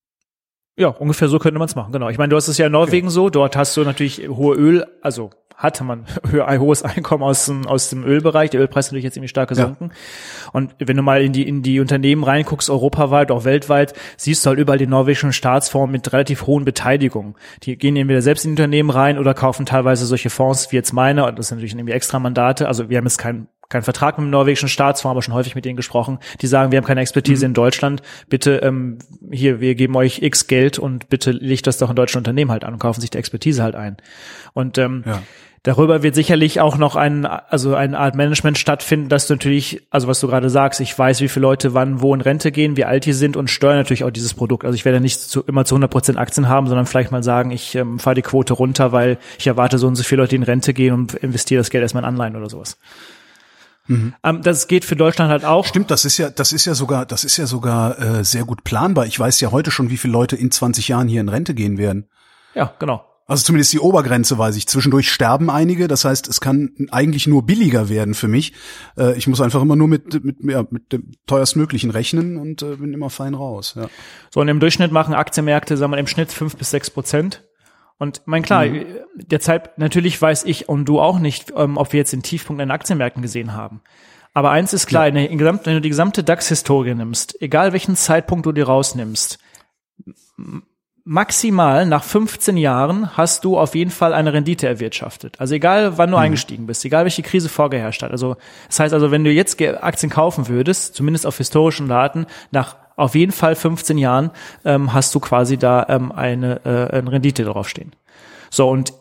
[SPEAKER 2] Ja, ungefähr so könnte man es machen, genau. Ich meine, du hast es ja in Norwegen okay. so, dort hast du natürlich hohe Öl, also hatte man ein hohes Einkommen aus dem, aus dem Ölbereich. Der Ölpreis ist natürlich jetzt ziemlich stark gesunken. Ja. Und wenn du mal in die, in die Unternehmen reinguckst, europaweit, auch weltweit, siehst du halt überall die norwegischen Staatsfonds mit relativ hohen Beteiligungen. Die gehen entweder selbst in die Unternehmen rein oder kaufen teilweise solche Fonds wie jetzt meine. Und das sind natürlich irgendwie extra Mandate. Also wir haben jetzt kein kein Vertrag mit dem norwegischen Staatsfonds, aber schon häufig mit denen gesprochen, die sagen, wir haben keine Expertise mhm. in Deutschland, bitte ähm, hier, wir geben euch X Geld und bitte legt das doch in deutschen Unternehmen halt an und kaufen sich die Expertise halt ein. Und ähm, ja. Darüber wird sicherlich auch noch ein, also eine Art Management stattfinden, dass du natürlich, also was du gerade sagst, ich weiß, wie viele Leute wann wo in Rente gehen, wie alt die sind und steuere natürlich auch dieses Produkt. Also ich werde nicht zu, immer zu 100 Prozent Aktien haben, sondern vielleicht mal sagen, ich ähm, fahre die Quote runter, weil ich erwarte so und so viele Leute, die in Rente gehen und investiere das Geld erstmal in Anleihen oder sowas. Mhm. Ähm, das geht für Deutschland halt auch.
[SPEAKER 1] Stimmt, das ist ja, das ist ja sogar, das ist ja sogar äh, sehr gut planbar. Ich weiß ja heute schon, wie viele Leute in 20 Jahren hier in Rente gehen werden.
[SPEAKER 2] Ja, genau.
[SPEAKER 1] Also zumindest die Obergrenze weiß ich. Zwischendurch sterben einige, das heißt, es kann eigentlich nur billiger werden für mich. Äh, ich muss einfach immer nur mit, mit, ja, mit dem teuerstmöglichen rechnen und äh, bin immer fein raus. Ja.
[SPEAKER 2] So, und im Durchschnitt machen Aktienmärkte, sagen wir im Schnitt fünf bis sechs Prozent. Und mein klar, mhm. derzeit natürlich weiß ich und du auch nicht, ähm, ob wir jetzt den Tiefpunkt in den Aktienmärkten gesehen haben. Aber eins ist klar, ja. wenn du die gesamte DAX-Historie nimmst, egal welchen Zeitpunkt du dir rausnimmst, maximal nach 15 Jahren hast du auf jeden Fall eine Rendite erwirtschaftet. Also egal, wann du mhm. eingestiegen bist, egal welche Krise vorgeherrscht hat. Also das heißt also, wenn du jetzt Aktien kaufen würdest, zumindest auf historischen Daten, nach auf jeden Fall 15 Jahren ähm, hast du quasi da ähm, eine, äh, eine Rendite draufstehen. So und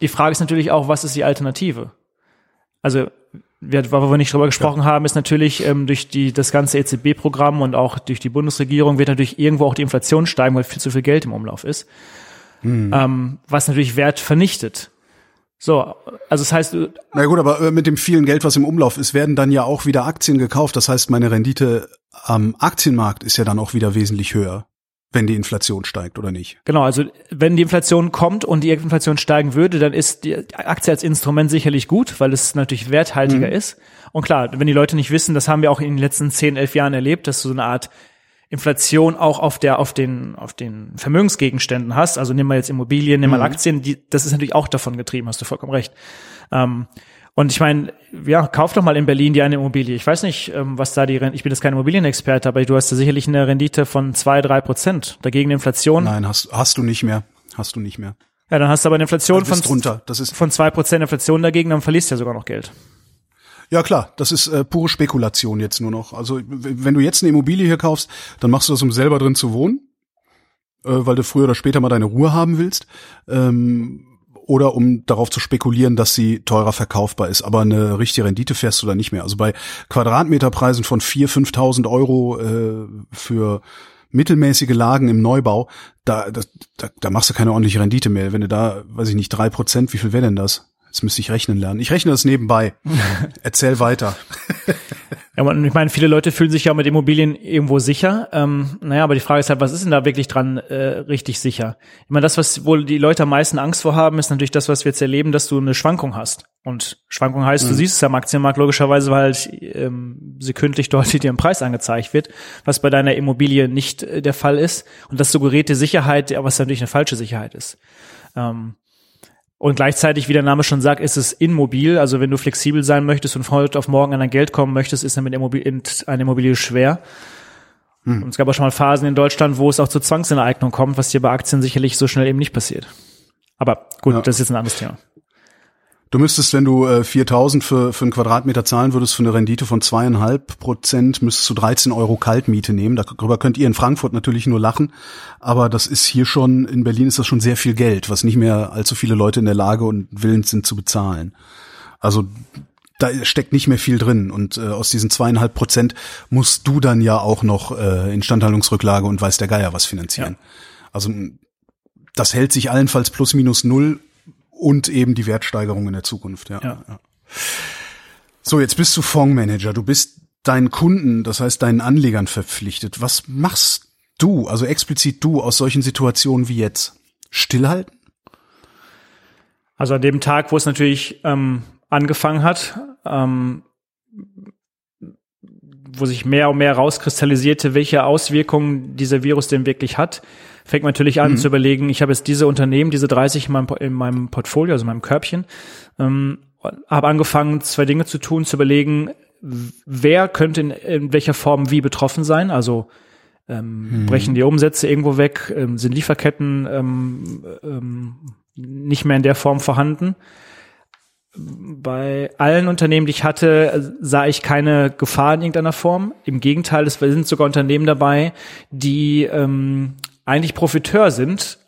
[SPEAKER 2] die Frage ist natürlich auch, was ist die Alternative? Also wir, wo wir nicht drüber gesprochen ja. haben, ist natürlich ähm, durch die das ganze EZB-Programm und auch durch die Bundesregierung wird natürlich irgendwo auch die Inflation steigen, weil viel zu viel Geld im Umlauf ist, mhm. ähm, was natürlich Wert vernichtet. So, also das heißt,
[SPEAKER 1] na gut, aber äh, mit dem vielen Geld, was im Umlauf ist, werden dann ja auch wieder Aktien gekauft. Das heißt, meine Rendite am Aktienmarkt ist ja dann auch wieder wesentlich höher wenn die Inflation steigt oder nicht.
[SPEAKER 2] Genau, also wenn die Inflation kommt und die Inflation steigen würde, dann ist die Aktie als Instrument sicherlich gut, weil es natürlich werthaltiger mhm. ist. Und klar, wenn die Leute nicht wissen, das haben wir auch in den letzten 10, 11 Jahren erlebt, dass du so eine Art Inflation auch auf der auf den auf den Vermögensgegenständen hast. Also nimm mal jetzt Immobilien, nimm mal mhm. Aktien. Die, das ist natürlich auch davon getrieben. Hast du vollkommen recht. Ähm, und ich meine, ja, kauf doch mal in Berlin die eine Immobilie. Ich weiß nicht, ähm, was da die Rendite, ich bin jetzt kein Immobilienexperte, aber du hast da sicherlich eine Rendite von zwei, drei Prozent. Dagegen Inflation.
[SPEAKER 1] Nein, hast, hast du nicht mehr. Hast du nicht mehr.
[SPEAKER 2] Ja, dann hast du aber eine Inflation von,
[SPEAKER 1] drunter. Das ist
[SPEAKER 2] von zwei Prozent Inflation dagegen, dann verlierst du ja sogar noch Geld.
[SPEAKER 1] Ja klar, das ist äh, pure Spekulation jetzt nur noch. Also wenn du jetzt eine Immobilie hier kaufst, dann machst du das, um selber drin zu wohnen, äh, weil du früher oder später mal deine Ruhe haben willst. Ähm, oder um darauf zu spekulieren, dass sie teurer verkaufbar ist. Aber eine richtige Rendite fährst du da nicht mehr. Also bei Quadratmeterpreisen von 4.000, 5.000 Euro äh, für mittelmäßige Lagen im Neubau, da, da, da, da machst du keine ordentliche Rendite mehr. Wenn du da, weiß ich nicht, drei Prozent, wie viel wäre denn das? Jetzt müsste ich rechnen lernen. Ich rechne das nebenbei. Erzähl weiter.
[SPEAKER 2] Ja, und ich meine, viele Leute fühlen sich ja mit Immobilien irgendwo sicher. Ähm, naja, aber die Frage ist halt, was ist denn da wirklich dran äh, richtig sicher? Ich meine, das, was wohl die Leute am meisten Angst vor haben, ist natürlich das, was wir jetzt erleben, dass du eine Schwankung hast. Und Schwankung heißt, mhm. du siehst es am Aktienmarkt logischerweise, weil halt ähm, sekündlich dort dir ein Preis angezeigt wird, was bei deiner Immobilie nicht äh, der Fall ist. Und das suggeriert dir Sicherheit, was natürlich eine falsche Sicherheit ist. Ähm, und gleichzeitig, wie der Name schon sagt, ist es immobil. Also wenn du flexibel sein möchtest und von heute auf morgen an dein Geld kommen möchtest, ist damit eine Immobilie schwer. Hm. Und es gab auch schon mal Phasen in Deutschland, wo es auch zur Zwangsenteignung kommt, was dir bei Aktien sicherlich so schnell eben nicht passiert. Aber gut, ja. das ist jetzt ein anderes Thema.
[SPEAKER 1] Du müsstest, wenn du äh, 4.000 für, für einen Quadratmeter zahlen würdest, für eine Rendite von zweieinhalb Prozent, müsstest du 13 Euro Kaltmiete nehmen. Darüber könnt ihr in Frankfurt natürlich nur lachen. Aber das ist hier schon, in Berlin ist das schon sehr viel Geld, was nicht mehr allzu viele Leute in der Lage und willens sind zu bezahlen. Also da steckt nicht mehr viel drin. Und äh, aus diesen zweieinhalb Prozent musst du dann ja auch noch äh, Instandhaltungsrücklage und weiß der Geier was finanzieren. Ja. Also das hält sich allenfalls plus minus null und eben die Wertsteigerung in der Zukunft. Ja. ja. ja. So, jetzt bist du Fondsmanager. Du bist deinen Kunden, das heißt deinen Anlegern verpflichtet. Was machst du, also explizit du, aus solchen Situationen wie jetzt? Stillhalten?
[SPEAKER 2] Also an dem Tag, wo es natürlich ähm, angefangen hat, ähm, wo sich mehr und mehr rauskristallisierte, welche Auswirkungen dieser Virus denn wirklich hat, fängt man natürlich an mhm. zu überlegen, ich habe jetzt diese Unternehmen, diese 30 in meinem, in meinem Portfolio, also in meinem Körbchen, ähm, habe angefangen, zwei Dinge zu tun, zu überlegen, wer könnte in, in welcher Form wie betroffen sein, also ähm, mhm. brechen die Umsätze irgendwo weg, ähm, sind Lieferketten ähm, ähm, nicht mehr in der Form vorhanden. Bei allen Unternehmen, die ich hatte, sah ich keine Gefahr in irgendeiner Form. Im Gegenteil, es sind sogar Unternehmen dabei, die ähm, eigentlich Profiteur sind,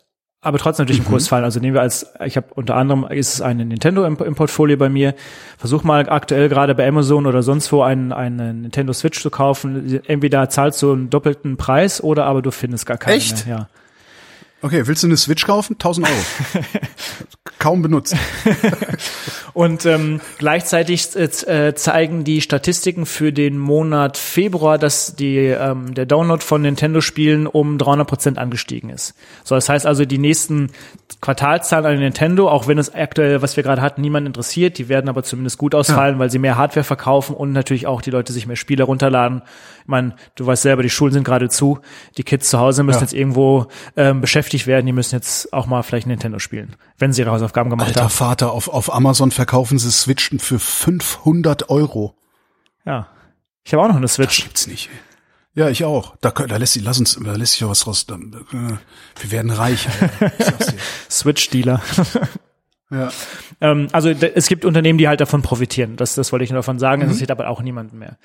[SPEAKER 2] aber trotzdem natürlich mhm. im Kurs fallen. Also nehmen wir als, ich habe unter anderem ist es eine Nintendo im, im, Portfolio bei mir. Versuch mal aktuell gerade bei Amazon oder sonst wo einen, einen Nintendo Switch zu kaufen. Entweder zahlst du einen doppelten Preis oder aber du findest gar keinen
[SPEAKER 1] Echt?
[SPEAKER 2] mehr. Ja.
[SPEAKER 1] Okay, willst du eine Switch kaufen? 1000 Euro. Kaum benutzt.
[SPEAKER 2] Und ähm, gleichzeitig äh, zeigen die Statistiken für den Monat Februar, dass die, ähm, der Download von Nintendo-Spielen um 300 Prozent angestiegen ist. So, das heißt also, die nächsten Quartalzahlen an Nintendo, auch wenn es aktuell, was wir gerade hatten, niemand interessiert, die werden aber zumindest gut ausfallen, ja. weil sie mehr Hardware verkaufen und natürlich auch die Leute sich mehr Spiele runterladen. Ich meine, du weißt selber, die Schulen sind gerade zu, die Kids zu Hause müssen ja. jetzt irgendwo ähm, beschäftigt werden, die müssen jetzt auch mal vielleicht Nintendo spielen, wenn sie ihre Hausaufgaben gemacht
[SPEAKER 1] Alter
[SPEAKER 2] haben.
[SPEAKER 1] Alter Vater, auf, auf Amazon verkaufen sie Switchen für 500 Euro.
[SPEAKER 2] Ja. Ich habe auch noch eine Switch.
[SPEAKER 1] Das gibt's nicht. Ja, ich auch. Da, da lässt sich, lass uns, da lässt sich ja was raus. Äh, wir werden reich.
[SPEAKER 2] Switch-Dealer.
[SPEAKER 1] ja.
[SPEAKER 2] Ähm, also es gibt Unternehmen, die halt davon profitieren. Das, das wollte ich nur davon sagen. Mhm. Interessiert aber auch niemanden mehr.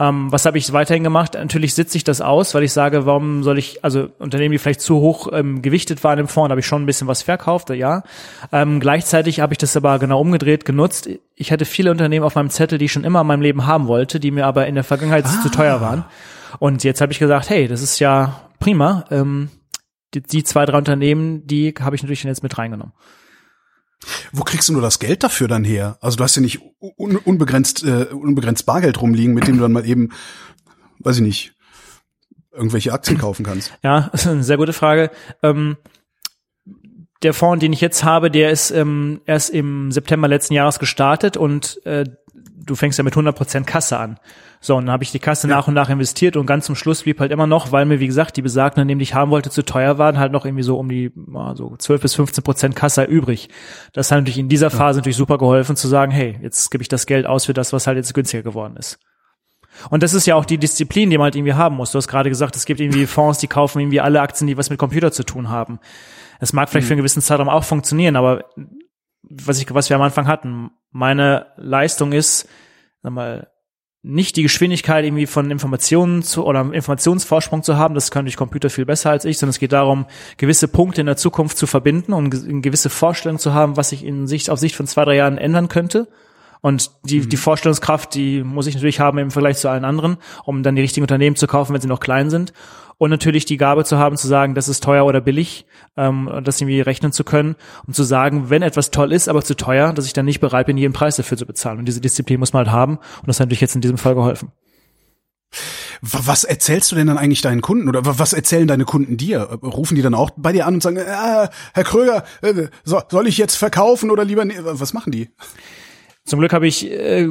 [SPEAKER 2] Ähm, was habe ich weiterhin gemacht? Natürlich sitze ich das aus, weil ich sage, warum soll ich, also Unternehmen, die vielleicht zu hoch ähm, gewichtet waren im Fonds, habe ich schon ein bisschen was verkauft, ja. Ähm, gleichzeitig habe ich das aber genau umgedreht genutzt. Ich hatte viele Unternehmen auf meinem Zettel, die ich schon immer in meinem Leben haben wollte, die mir aber in der Vergangenheit ah. zu teuer waren. Und jetzt habe ich gesagt, hey, das ist ja prima. Ähm, die, die zwei, drei Unternehmen, die habe ich natürlich jetzt mit reingenommen.
[SPEAKER 1] Wo kriegst du nur das Geld dafür dann her? Also du hast ja nicht un unbegrenzt, äh, unbegrenzt Bargeld rumliegen, mit dem du dann mal eben, weiß ich nicht, irgendwelche Aktien kaufen kannst.
[SPEAKER 2] Ja, das ist eine sehr gute Frage. Ähm, der Fonds, den ich jetzt habe, der ist ähm, erst im September letzten Jahres gestartet und äh, du fängst ja mit 100% Kasse an. So, und dann habe ich die Kasse ja. nach und nach investiert und ganz zum Schluss blieb halt immer noch, weil mir, wie gesagt, die besagten die ich haben wollte, zu teuer waren, halt noch irgendwie so um die so 12 bis 15 Prozent Kasse übrig. Das hat natürlich in dieser Phase ja. natürlich super geholfen zu sagen, hey, jetzt gebe ich das Geld aus für das, was halt jetzt günstiger geworden ist. Und das ist ja auch die Disziplin, die man halt irgendwie haben muss. Du hast gerade gesagt, es gibt irgendwie Fonds, die kaufen irgendwie alle Aktien, die was mit Computer zu tun haben. Es mag vielleicht mhm. für einen gewissen Zeitraum auch funktionieren, aber was ich, was wir am Anfang hatten, meine Leistung ist, sag mal, nicht die Geschwindigkeit irgendwie von Informationen zu oder Informationsvorsprung zu haben, das können die Computer viel besser als ich, sondern es geht darum, gewisse Punkte in der Zukunft zu verbinden und gewisse Vorstellung zu haben, was sich in Sicht auf Sicht von zwei, drei Jahren ändern könnte Und die, die Vorstellungskraft, die muss ich natürlich haben im Vergleich zu allen anderen, um dann die richtigen Unternehmen zu kaufen, wenn sie noch klein sind. Und natürlich die Gabe zu haben, zu sagen, das ist teuer oder billig, ähm, das irgendwie rechnen zu können und zu sagen, wenn etwas toll ist, aber zu teuer, dass ich dann nicht bereit bin, jeden Preis dafür zu bezahlen. Und diese Disziplin muss man halt haben. Und das hat natürlich jetzt in diesem Fall geholfen.
[SPEAKER 1] Was erzählst du denn dann eigentlich deinen Kunden oder was erzählen deine Kunden dir? Rufen die dann auch bei dir an und sagen, äh, Herr Kröger, äh, soll ich jetzt verkaufen oder lieber? Ne was machen die?
[SPEAKER 2] Zum Glück habe ich, äh,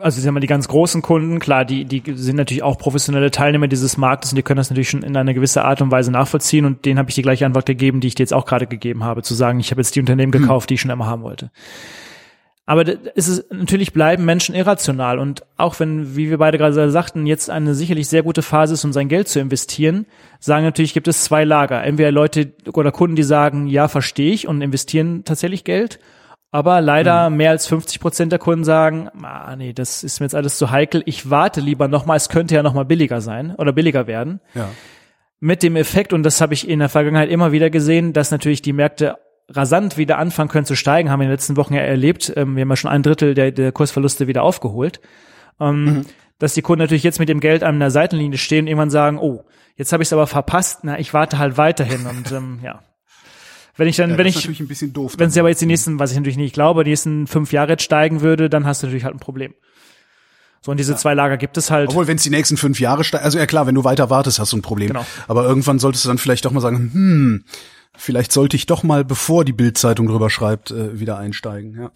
[SPEAKER 2] also ich sag mal, die ganz großen Kunden, klar, die, die sind natürlich auch professionelle Teilnehmer dieses Marktes und die können das natürlich schon in einer gewissen Art und Weise nachvollziehen und denen habe ich die gleiche Antwort gegeben, die ich dir jetzt auch gerade gegeben habe, zu sagen, ich habe jetzt die Unternehmen hm. gekauft, die ich schon immer haben wollte. Aber es ist, natürlich bleiben Menschen irrational und auch wenn, wie wir beide gerade sagten, jetzt eine sicherlich sehr gute Phase ist, um sein Geld zu investieren, sagen natürlich, gibt es zwei Lager. Entweder Leute oder Kunden, die sagen, ja, verstehe ich und investieren tatsächlich Geld aber leider mhm. mehr als 50 Prozent der Kunden sagen, ah, nee, das ist mir jetzt alles zu heikel. Ich warte lieber nochmal, es könnte ja nochmal billiger sein oder billiger werden. Ja. Mit dem Effekt, und das habe ich in der Vergangenheit immer wieder gesehen, dass natürlich die Märkte rasant wieder anfangen können zu steigen, haben wir in den letzten Wochen ja erlebt. Ähm, wir haben ja schon ein Drittel der, der Kursverluste wieder aufgeholt. Ähm, mhm. Dass die Kunden natürlich jetzt mit dem Geld an der Seitenlinie stehen und irgendwann sagen, oh, jetzt habe ich es aber verpasst, na, ich warte halt weiterhin. Und ähm, ja, wenn ich dann, ja, wenn ich,
[SPEAKER 1] natürlich ein bisschen doof.
[SPEAKER 2] Wenn es aber jetzt die nächsten, was ich natürlich nicht glaube, die nächsten fünf Jahre jetzt steigen würde, dann hast du natürlich halt ein Problem. So, und diese ja. zwei Lager gibt es halt.
[SPEAKER 1] Obwohl, wenn es die nächsten fünf Jahre steigen, also ja klar, wenn du weiter wartest, hast du ein Problem. Genau. Aber irgendwann solltest du dann vielleicht doch mal sagen, hm, vielleicht sollte ich doch mal, bevor die Bildzeitung drüber schreibt, äh, wieder einsteigen. Ja.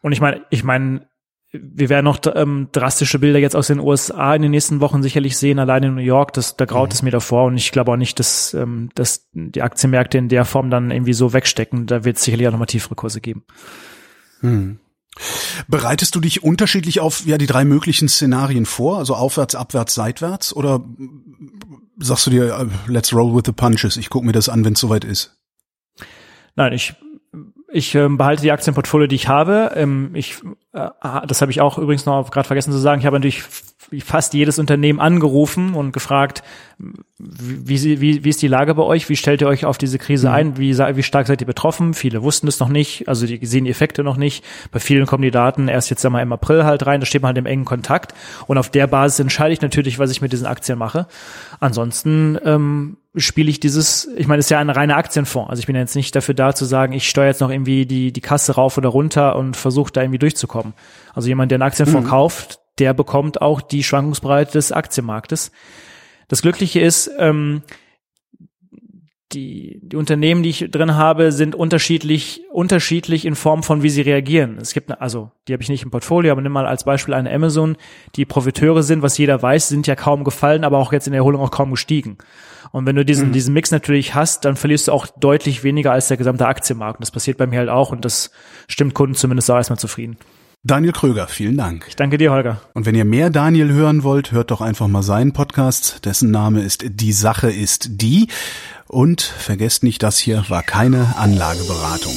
[SPEAKER 2] Und ich meine, ich meine, wir werden noch ähm, drastische Bilder jetzt aus den USA in den nächsten Wochen sicherlich sehen, allein in New York, das, da graut mhm. es mir davor und ich glaube auch nicht, dass, ähm, dass die Aktienmärkte in der Form dann irgendwie so wegstecken. Da wird es sicherlich auch nochmal tiefere Kurse geben.
[SPEAKER 1] Mhm. Bereitest du dich unterschiedlich auf ja die drei möglichen Szenarien vor, also aufwärts, abwärts, seitwärts, oder sagst du dir, äh, let's roll with the punches, ich gucke mir das an, wenn es soweit ist?
[SPEAKER 2] Nein, ich ich ähm, behalte die Aktienportfolio, die ich habe. Ähm, ich, äh, das habe ich auch übrigens noch gerade vergessen zu sagen. Ich habe natürlich fast jedes Unternehmen angerufen und gefragt, wie, wie, wie ist die Lage bei euch? Wie stellt ihr euch auf diese Krise mhm. ein? Wie, wie stark seid ihr betroffen? Viele wussten es noch nicht, also die sehen die Effekte noch nicht. Bei vielen kommen die Daten erst jetzt einmal im April halt rein, da steht man halt im engen Kontakt. Und auf der Basis entscheide ich natürlich, was ich mit diesen Aktien mache. Ansonsten ähm, spiele ich dieses, ich meine, es ist ja ein reiner Aktienfonds. Also ich bin jetzt nicht dafür da zu sagen, ich steuere jetzt noch irgendwie die, die Kasse rauf oder runter und versuche da irgendwie durchzukommen. Also jemand, der einen Aktienfonds mhm. kauft, der bekommt auch die Schwankungsbreite des Aktienmarktes. Das Glückliche ist, ähm, die, die Unternehmen, die ich drin habe, sind unterschiedlich, unterschiedlich in Form von, wie sie reagieren. Es gibt, eine, also, die habe ich nicht im Portfolio, aber nimm mal als Beispiel eine Amazon, die Profiteure sind, was jeder weiß, sind ja kaum gefallen, aber auch jetzt in der Erholung auch kaum gestiegen. Und wenn du diesen, mhm. diesen Mix natürlich hast, dann verlierst du auch deutlich weniger als der gesamte Aktienmarkt. Und das passiert bei mir halt auch und das stimmt Kunden zumindest auch erstmal zufrieden.
[SPEAKER 1] Daniel Kröger, vielen Dank.
[SPEAKER 2] Ich danke dir, Holger.
[SPEAKER 1] Und wenn ihr mehr Daniel hören wollt, hört doch einfach mal seinen Podcast. Dessen Name ist Die Sache ist die. Und vergesst nicht, das hier war keine Anlageberatung.